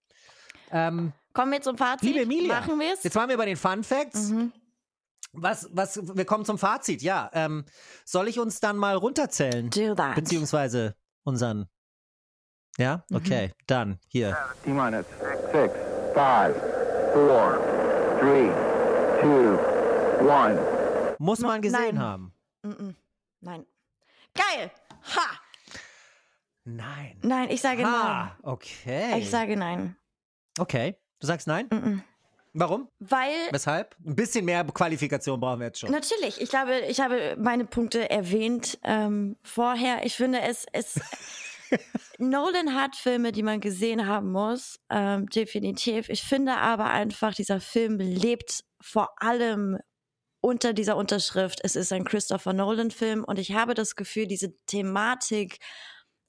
Ähm, Kommen wir zum Fazit. Liebe Emilia, machen wir es. Jetzt waren wir bei den Fun Facts. Mhm. Was, was, wir kommen zum Fazit, ja. Ähm, soll ich uns dann mal runterzählen? Do that. Beziehungsweise unseren. Ja? Mhm. Okay, mhm. dann hier. T-minus 6, 5, 4, 3, 2, 1. Muss man gesehen Nein. haben. Mm Nein. Geil! Ha! Nein. Nein, ich sage ha. nein. Okay. Ich sage nein. Okay. Du sagst nein? Mm Warum? Weil. Weshalb? Ein bisschen mehr Qualifikation brauchen wir jetzt schon. Natürlich, ich glaube, ich habe meine Punkte erwähnt ähm, vorher. Ich finde, es, es Nolan hat Filme, die man gesehen haben muss, ähm, definitiv. Ich finde aber einfach, dieser Film lebt vor allem unter dieser Unterschrift. Es ist ein Christopher Nolan-Film und ich habe das Gefühl, diese Thematik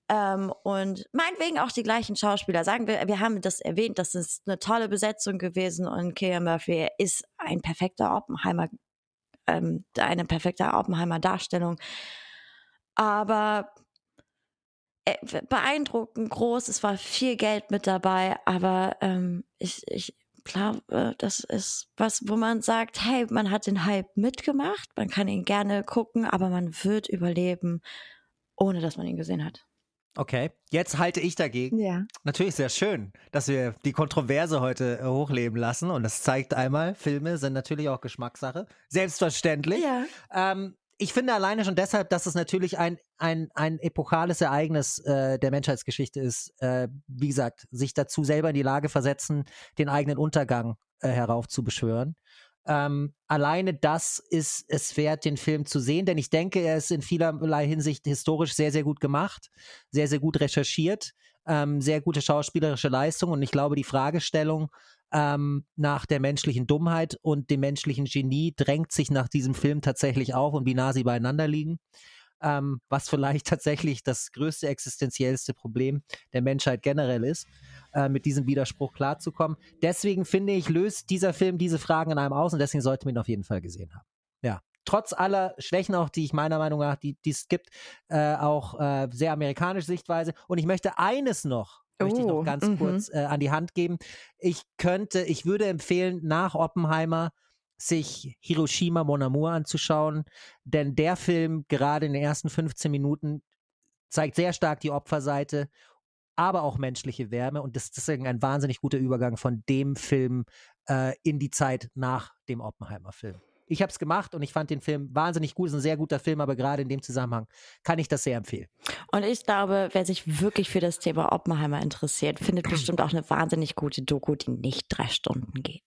ähm, und meinetwegen auch die gleichen Schauspieler. Sagen wir, wir haben das erwähnt, das ist eine tolle Besetzung gewesen und Keir Murphy ist ein perfekter Oppenheimer, ähm, eine perfekte Oppenheimer-Darstellung. Aber äh, beeindruckend groß, es war viel Geld mit dabei, aber ähm, ich, ich glaube, das ist was, wo man sagt, hey, man hat den Hype mitgemacht, man kann ihn gerne gucken, aber man wird überleben, ohne dass man ihn gesehen hat. Okay, jetzt halte ich dagegen. Ja. Natürlich sehr schön, dass wir die Kontroverse heute äh, hochleben lassen. Und das zeigt einmal, Filme sind natürlich auch Geschmackssache. Selbstverständlich. Ja. Ähm, ich finde alleine schon deshalb, dass es natürlich ein, ein, ein epochales Ereignis äh, der Menschheitsgeschichte ist, äh, wie gesagt, sich dazu selber in die Lage versetzen, den eigenen Untergang äh, heraufzubeschwören. Ähm, alleine das ist es wert, den Film zu sehen, denn ich denke, er ist in vielerlei Hinsicht historisch sehr, sehr gut gemacht, sehr, sehr gut recherchiert, ähm, sehr gute schauspielerische Leistung und ich glaube, die Fragestellung ähm, nach der menschlichen Dummheit und dem menschlichen Genie drängt sich nach diesem Film tatsächlich auf und wie nah sie beieinander liegen. Ähm, was vielleicht tatsächlich das größte existenziellste Problem der Menschheit generell ist äh, mit diesem Widerspruch klarzukommen. Deswegen finde ich, löst dieser Film diese Fragen in einem aus und deswegen sollte man ihn auf jeden Fall gesehen haben. Ja. Trotz aller Schwächen auch, die ich meiner Meinung nach, die, es gibt, äh, auch äh, sehr amerikanische Sichtweise. Und ich möchte eines noch, möchte ich noch Oh, ganz mhm. kurz äh, an die Hand geben. Ich könnte, ich würde empfehlen, nach Oppenheimer sich Hiroshima Mon Amour anzuschauen, denn der Film gerade in den ersten 15 Minuten zeigt sehr stark die Opferseite, aber auch menschliche Wärme und das ist deswegen ein wahnsinnig guter Übergang von dem Film äh, in die Zeit nach dem Oppenheimer-Film. Ich habe es gemacht und ich fand den Film wahnsinnig gut. Ist ein sehr guter Film, aber gerade in dem Zusammenhang kann ich das sehr empfehlen. Und ich glaube, wer sich wirklich für das Thema Oppenheimer interessiert, findet bestimmt auch eine wahnsinnig gute Doku, die nicht drei Stunden geht.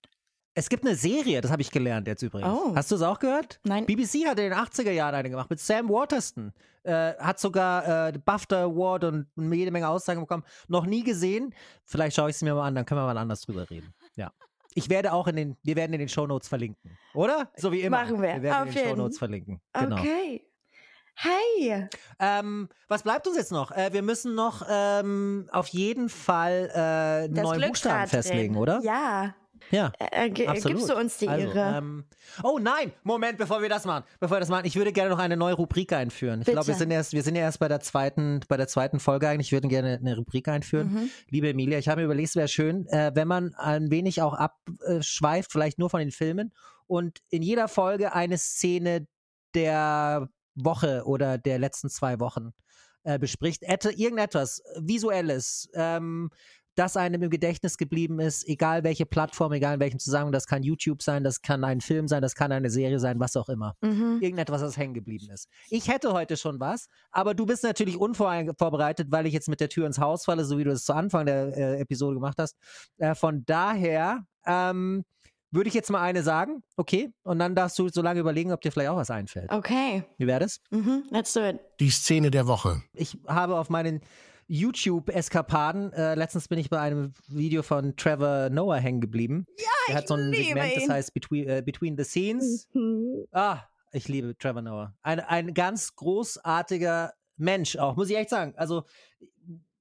Es gibt eine Serie, das habe ich gelernt jetzt übrigens. Oh. Hast du es auch gehört? Nein. BBC hat in den 80er Jahren eine gemacht mit Sam Waterston. Äh, hat sogar äh, BAFTA Award und jede Menge Auszeichnungen bekommen. Noch nie gesehen. Vielleicht schaue ich es mir mal an, dann können wir mal anders drüber reden. Ja. Ich werde auch in den, wir werden in den Shownotes verlinken. Oder? So wie immer. Machen wir, Wir werden auf in den. Shownotes verlinken. Genau. Okay. Hey. Ähm, was bleibt uns jetzt noch? Äh, wir müssen noch ähm, auf jeden Fall äh, einen neuen Buchstaben festlegen, oder? Ja. Ja. Äh, Absolut. gibst du uns die also, Ehre? Ähm, oh nein, Moment, bevor wir das machen. Bevor wir das machen, ich würde gerne noch eine neue Rubrik einführen. Ich glaube, wir sind erst, wir sind ja erst bei der zweiten, bei der zweiten Folge eigentlich. Ich würde gerne eine Rubrik einführen. Mhm. Liebe Emilia, ich habe mir überlegt, es wäre schön, äh, wenn man ein wenig auch abschweift, vielleicht nur von den Filmen und in jeder Folge eine Szene der Woche oder der letzten zwei Wochen äh, bespricht. Ette, irgendetwas Visuelles, ähm, das einem im Gedächtnis geblieben ist, egal welche Plattform, egal in welchem Zusammenhang. Das kann YouTube sein, das kann ein Film sein, das kann eine Serie sein, was auch immer. Mhm. Irgendetwas, das hängen geblieben ist. Ich hätte heute schon was, aber du bist natürlich unvorbereitet, weil ich jetzt mit der Tür ins Haus falle, so wie du es zu Anfang der äh, Episode gemacht hast. Äh, von daher ähm, würde ich jetzt mal eine sagen, okay? Und dann darfst du so lange überlegen, ob dir vielleicht auch was einfällt. Okay. Wie wäre das? Mhm. Let's do it. Die Szene der Woche. Ich habe auf meinen YouTube-Eskapaden, äh, letztens bin ich bei einem Video von Trevor Noah hängen geblieben. Ja, er hat so ein Segment, das ihn. heißt Between, äh, Between the Scenes. Ah, ich liebe Trevor Noah. Ein, ein ganz großartiger Mensch auch, muss ich echt sagen. Also,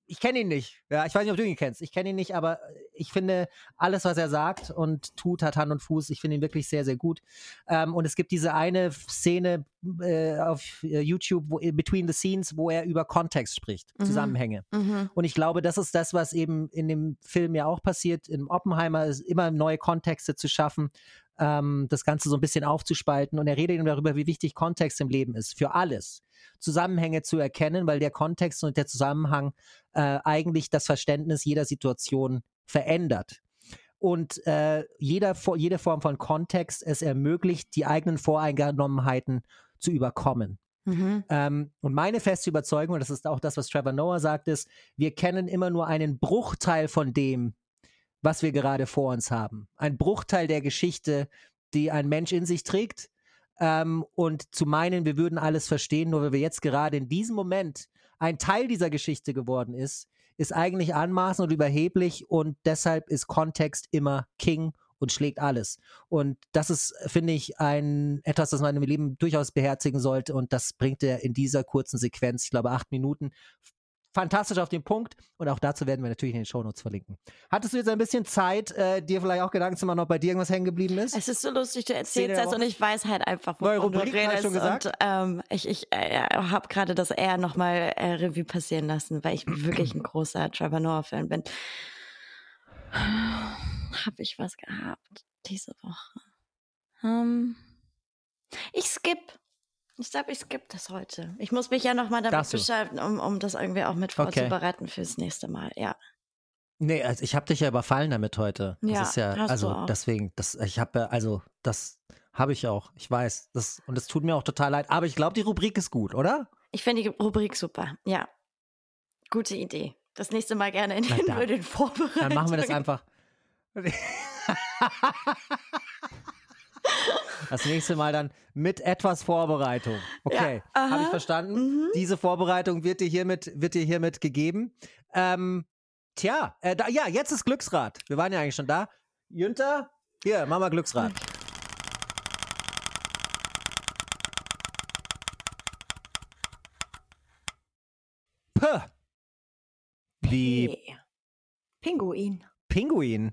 ich kenne ihn nicht. Ja, ich weiß nicht, ob du ihn kennst. Ich kenne ihn nicht, aber ich finde, alles, was er sagt und tut, hat Hand und Fuß. Ich finde ihn wirklich sehr, sehr gut. Ähm, und es gibt diese eine Szene äh, auf äh, YouTube, wo, Between the Scenes, wo er über Kontext spricht, Mhm. Zusammenhänge. Mhm. Und ich glaube, das ist das, was eben in dem Film ja auch passiert. In Oppenheimer ist immer neue Kontexte zu schaffen, ähm, das Ganze so ein bisschen aufzuspalten. Und er redet eben darüber, wie wichtig Kontext im Leben ist, für alles. Zusammenhänge zu erkennen, weil der Kontext und der Zusammenhang äh, eigentlich das Verständnis jeder Situation verändert. Und äh, jeder, jede Form von Kontext es ermöglicht, die eigenen Voreingenommenheiten zu überkommen. Mhm. Ähm, und meine feste Überzeugung, und das ist auch das, was Trevor Noah sagt, ist, wir kennen immer nur einen Bruchteil von dem, was wir gerade vor uns haben. Ein Bruchteil der Geschichte, die ein Mensch in sich trägt. Ähm, und zu meinen, wir würden alles verstehen, nur weil wir jetzt gerade in diesem Moment ein Teil dieser Geschichte geworden ist, ist eigentlich anmaßend und überheblich und deshalb ist Kontext immer King und schlägt alles. Und das ist, finde ich, ein etwas, das man im Leben durchaus beherzigen sollte. Und das bringt er in dieser kurzen Sequenz, ich glaube acht Minuten, fantastisch auf den Punkt. Und auch dazu werden wir natürlich in den Shownotes verlinken. Hattest du jetzt ein bisschen Zeit, äh, dir vielleicht auch Gedanken zu machen, ob bei dir irgendwas hängen geblieben ist? Es ist so lustig, du erzählst das und ich weiß halt einfach, wovon Neue Rubrik, du redest. schon gesagt? Und ähm, ich, ich äh, habe gerade das eher nochmal äh, Revue passieren lassen, weil ich wirklich ein großer Trevor Noah-Fan bin. Habe ich was gehabt diese Woche? Ähm, ich skip. Ich glaube, ich skippe das heute. Ich muss mich ja nochmal damit Darfst du? beschäftigen, um, um das irgendwie auch mit Okay. vorzubereiten fürs nächste Mal. Ja. Nee, also ich habe dich ja überfallen damit heute. Das Ja, ist ja, hast du also auch. deswegen, das, ich habe, also das habe ich auch. Ich weiß, das und es tut mir auch total leid. Aber ich glaube, die Rubrik ist gut, oder? Ich finde die Rubrik super. Ja. Gute Idee. Das nächste Mal gerne in den, den Vorbereitungen. Dann machen wir das einfach. Das nächste Mal dann mit etwas Vorbereitung. Okay, Ja, habe ich verstanden. mhm. Diese Vorbereitung wird dir hiermit, wird dir hiermit gegeben. Ähm, tja, äh, da, ja, jetzt ist Glücksrad. Wir waren ja eigentlich schon da. Jünter, hier, mach mal Glücksrad. Puh. Wie Hey. Pinguin. Pinguin.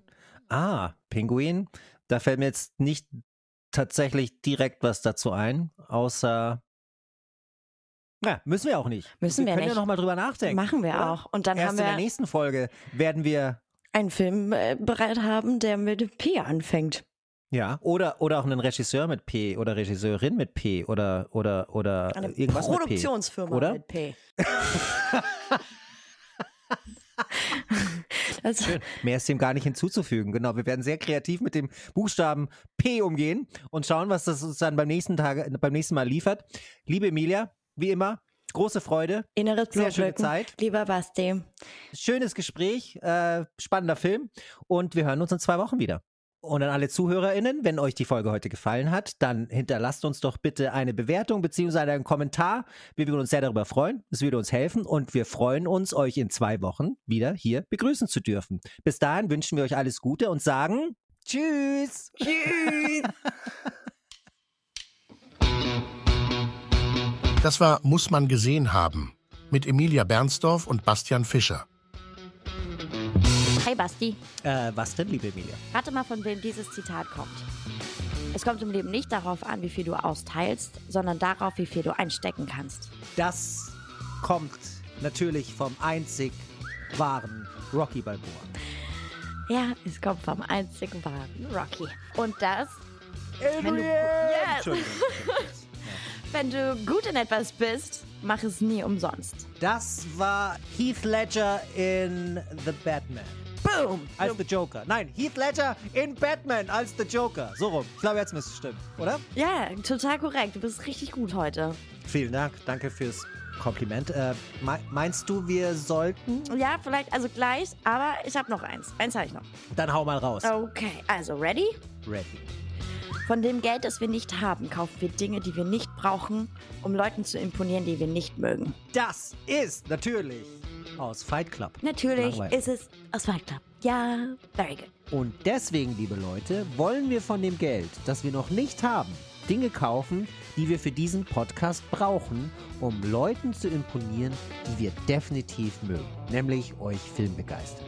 Ah, Pinguin. Da fällt mir jetzt nicht tatsächlich direkt was dazu ein, außer. Ja, müssen wir auch nicht. Müssen wir können nicht. ja nochmal drüber nachdenken. Machen wir oder? auch. Und dann Erst haben in der wir nächsten Folge werden wir, einen Film äh, bereit haben, der mit P anfängt. ja, oder, oder auch einen Regisseur mit P oder Regisseurin mit P oder, oder, oder Eine irgendwas mit P. Produktionsfirma oder? mit P. das, Schön. Mehr ist dem gar nicht hinzuzufügen. Genau, wir werden sehr kreativ mit dem Buchstaben P umgehen und schauen, was das uns dann beim nächsten Tag, beim nächsten Mal liefert. Liebe Emilia, wie immer, große Freude, Inneres Sehr schöne. Zeit. Lieber Basti. schönes Gespräch, äh, spannender Film und wir hören uns in zwei Wochen wieder. Und an alle ZuhörerInnen, wenn euch die Folge heute gefallen hat, dann hinterlasst uns doch bitte eine Bewertung beziehungsweise einen Kommentar. Wir würden uns sehr darüber freuen. Es würde uns helfen und wir freuen uns, euch in zwei Wochen wieder hier begrüßen zu dürfen. Bis dahin wünschen wir euch alles Gute und sagen Tschüss! Tschüss. Das war Muss man gesehen haben mit Emilia Bernsdorf und Bastian Fischer. Hey Basti, Äh, was denn, liebe Emilia? rate mal, von wem dieses Zitat kommt. Es kommt im Leben nicht darauf an, wie viel du austeilst, sondern darauf, wie viel du einstecken kannst. Das kommt natürlich vom einzig wahren Rocky Balboa. Ja, es kommt vom einzigen wahren Rocky. Und das, Adrian! du- Yes! Entschuldigung. wenn du gut in etwas bist, mach es nie umsonst. Das war Heath Ledger in The Batman. Boom! Als The Joker. Nein, Heath Ledger in Batman als The Joker. So rum. Ich glaube, jetzt müsste es stimmen, oder? Ja, total korrekt. Du bist richtig gut heute. Vielen Dank. Danke fürs Kompliment. Äh, mei- meinst du, wir sollten? Ja, vielleicht also gleich, aber ich habe noch eins. Eins habe ich noch. Dann hau mal raus. Okay, also ready? Ready. Von dem Geld, das wir nicht haben, kaufen wir Dinge, die wir nicht brauchen, um Leuten zu imponieren, die wir nicht mögen. Das ist natürlich aus Fight Club. Natürlich Langweilig. ist es aus Fight Club. Ja, very good. Und deswegen, liebe Leute, wollen wir von dem Geld, das wir noch nicht haben, Dinge kaufen, die wir für diesen Podcast brauchen, um Leuten zu imponieren, die wir definitiv mögen, nämlich euch Filmbegeistert.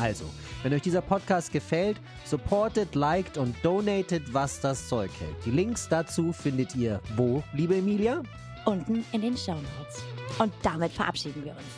Also, wenn euch dieser Podcast gefällt, supportet, liked und donatet, was das Zeug hält. Die Links dazu findet ihr wo, liebe Emilia? Unten in den Show Notes. Und damit verabschieden wir uns.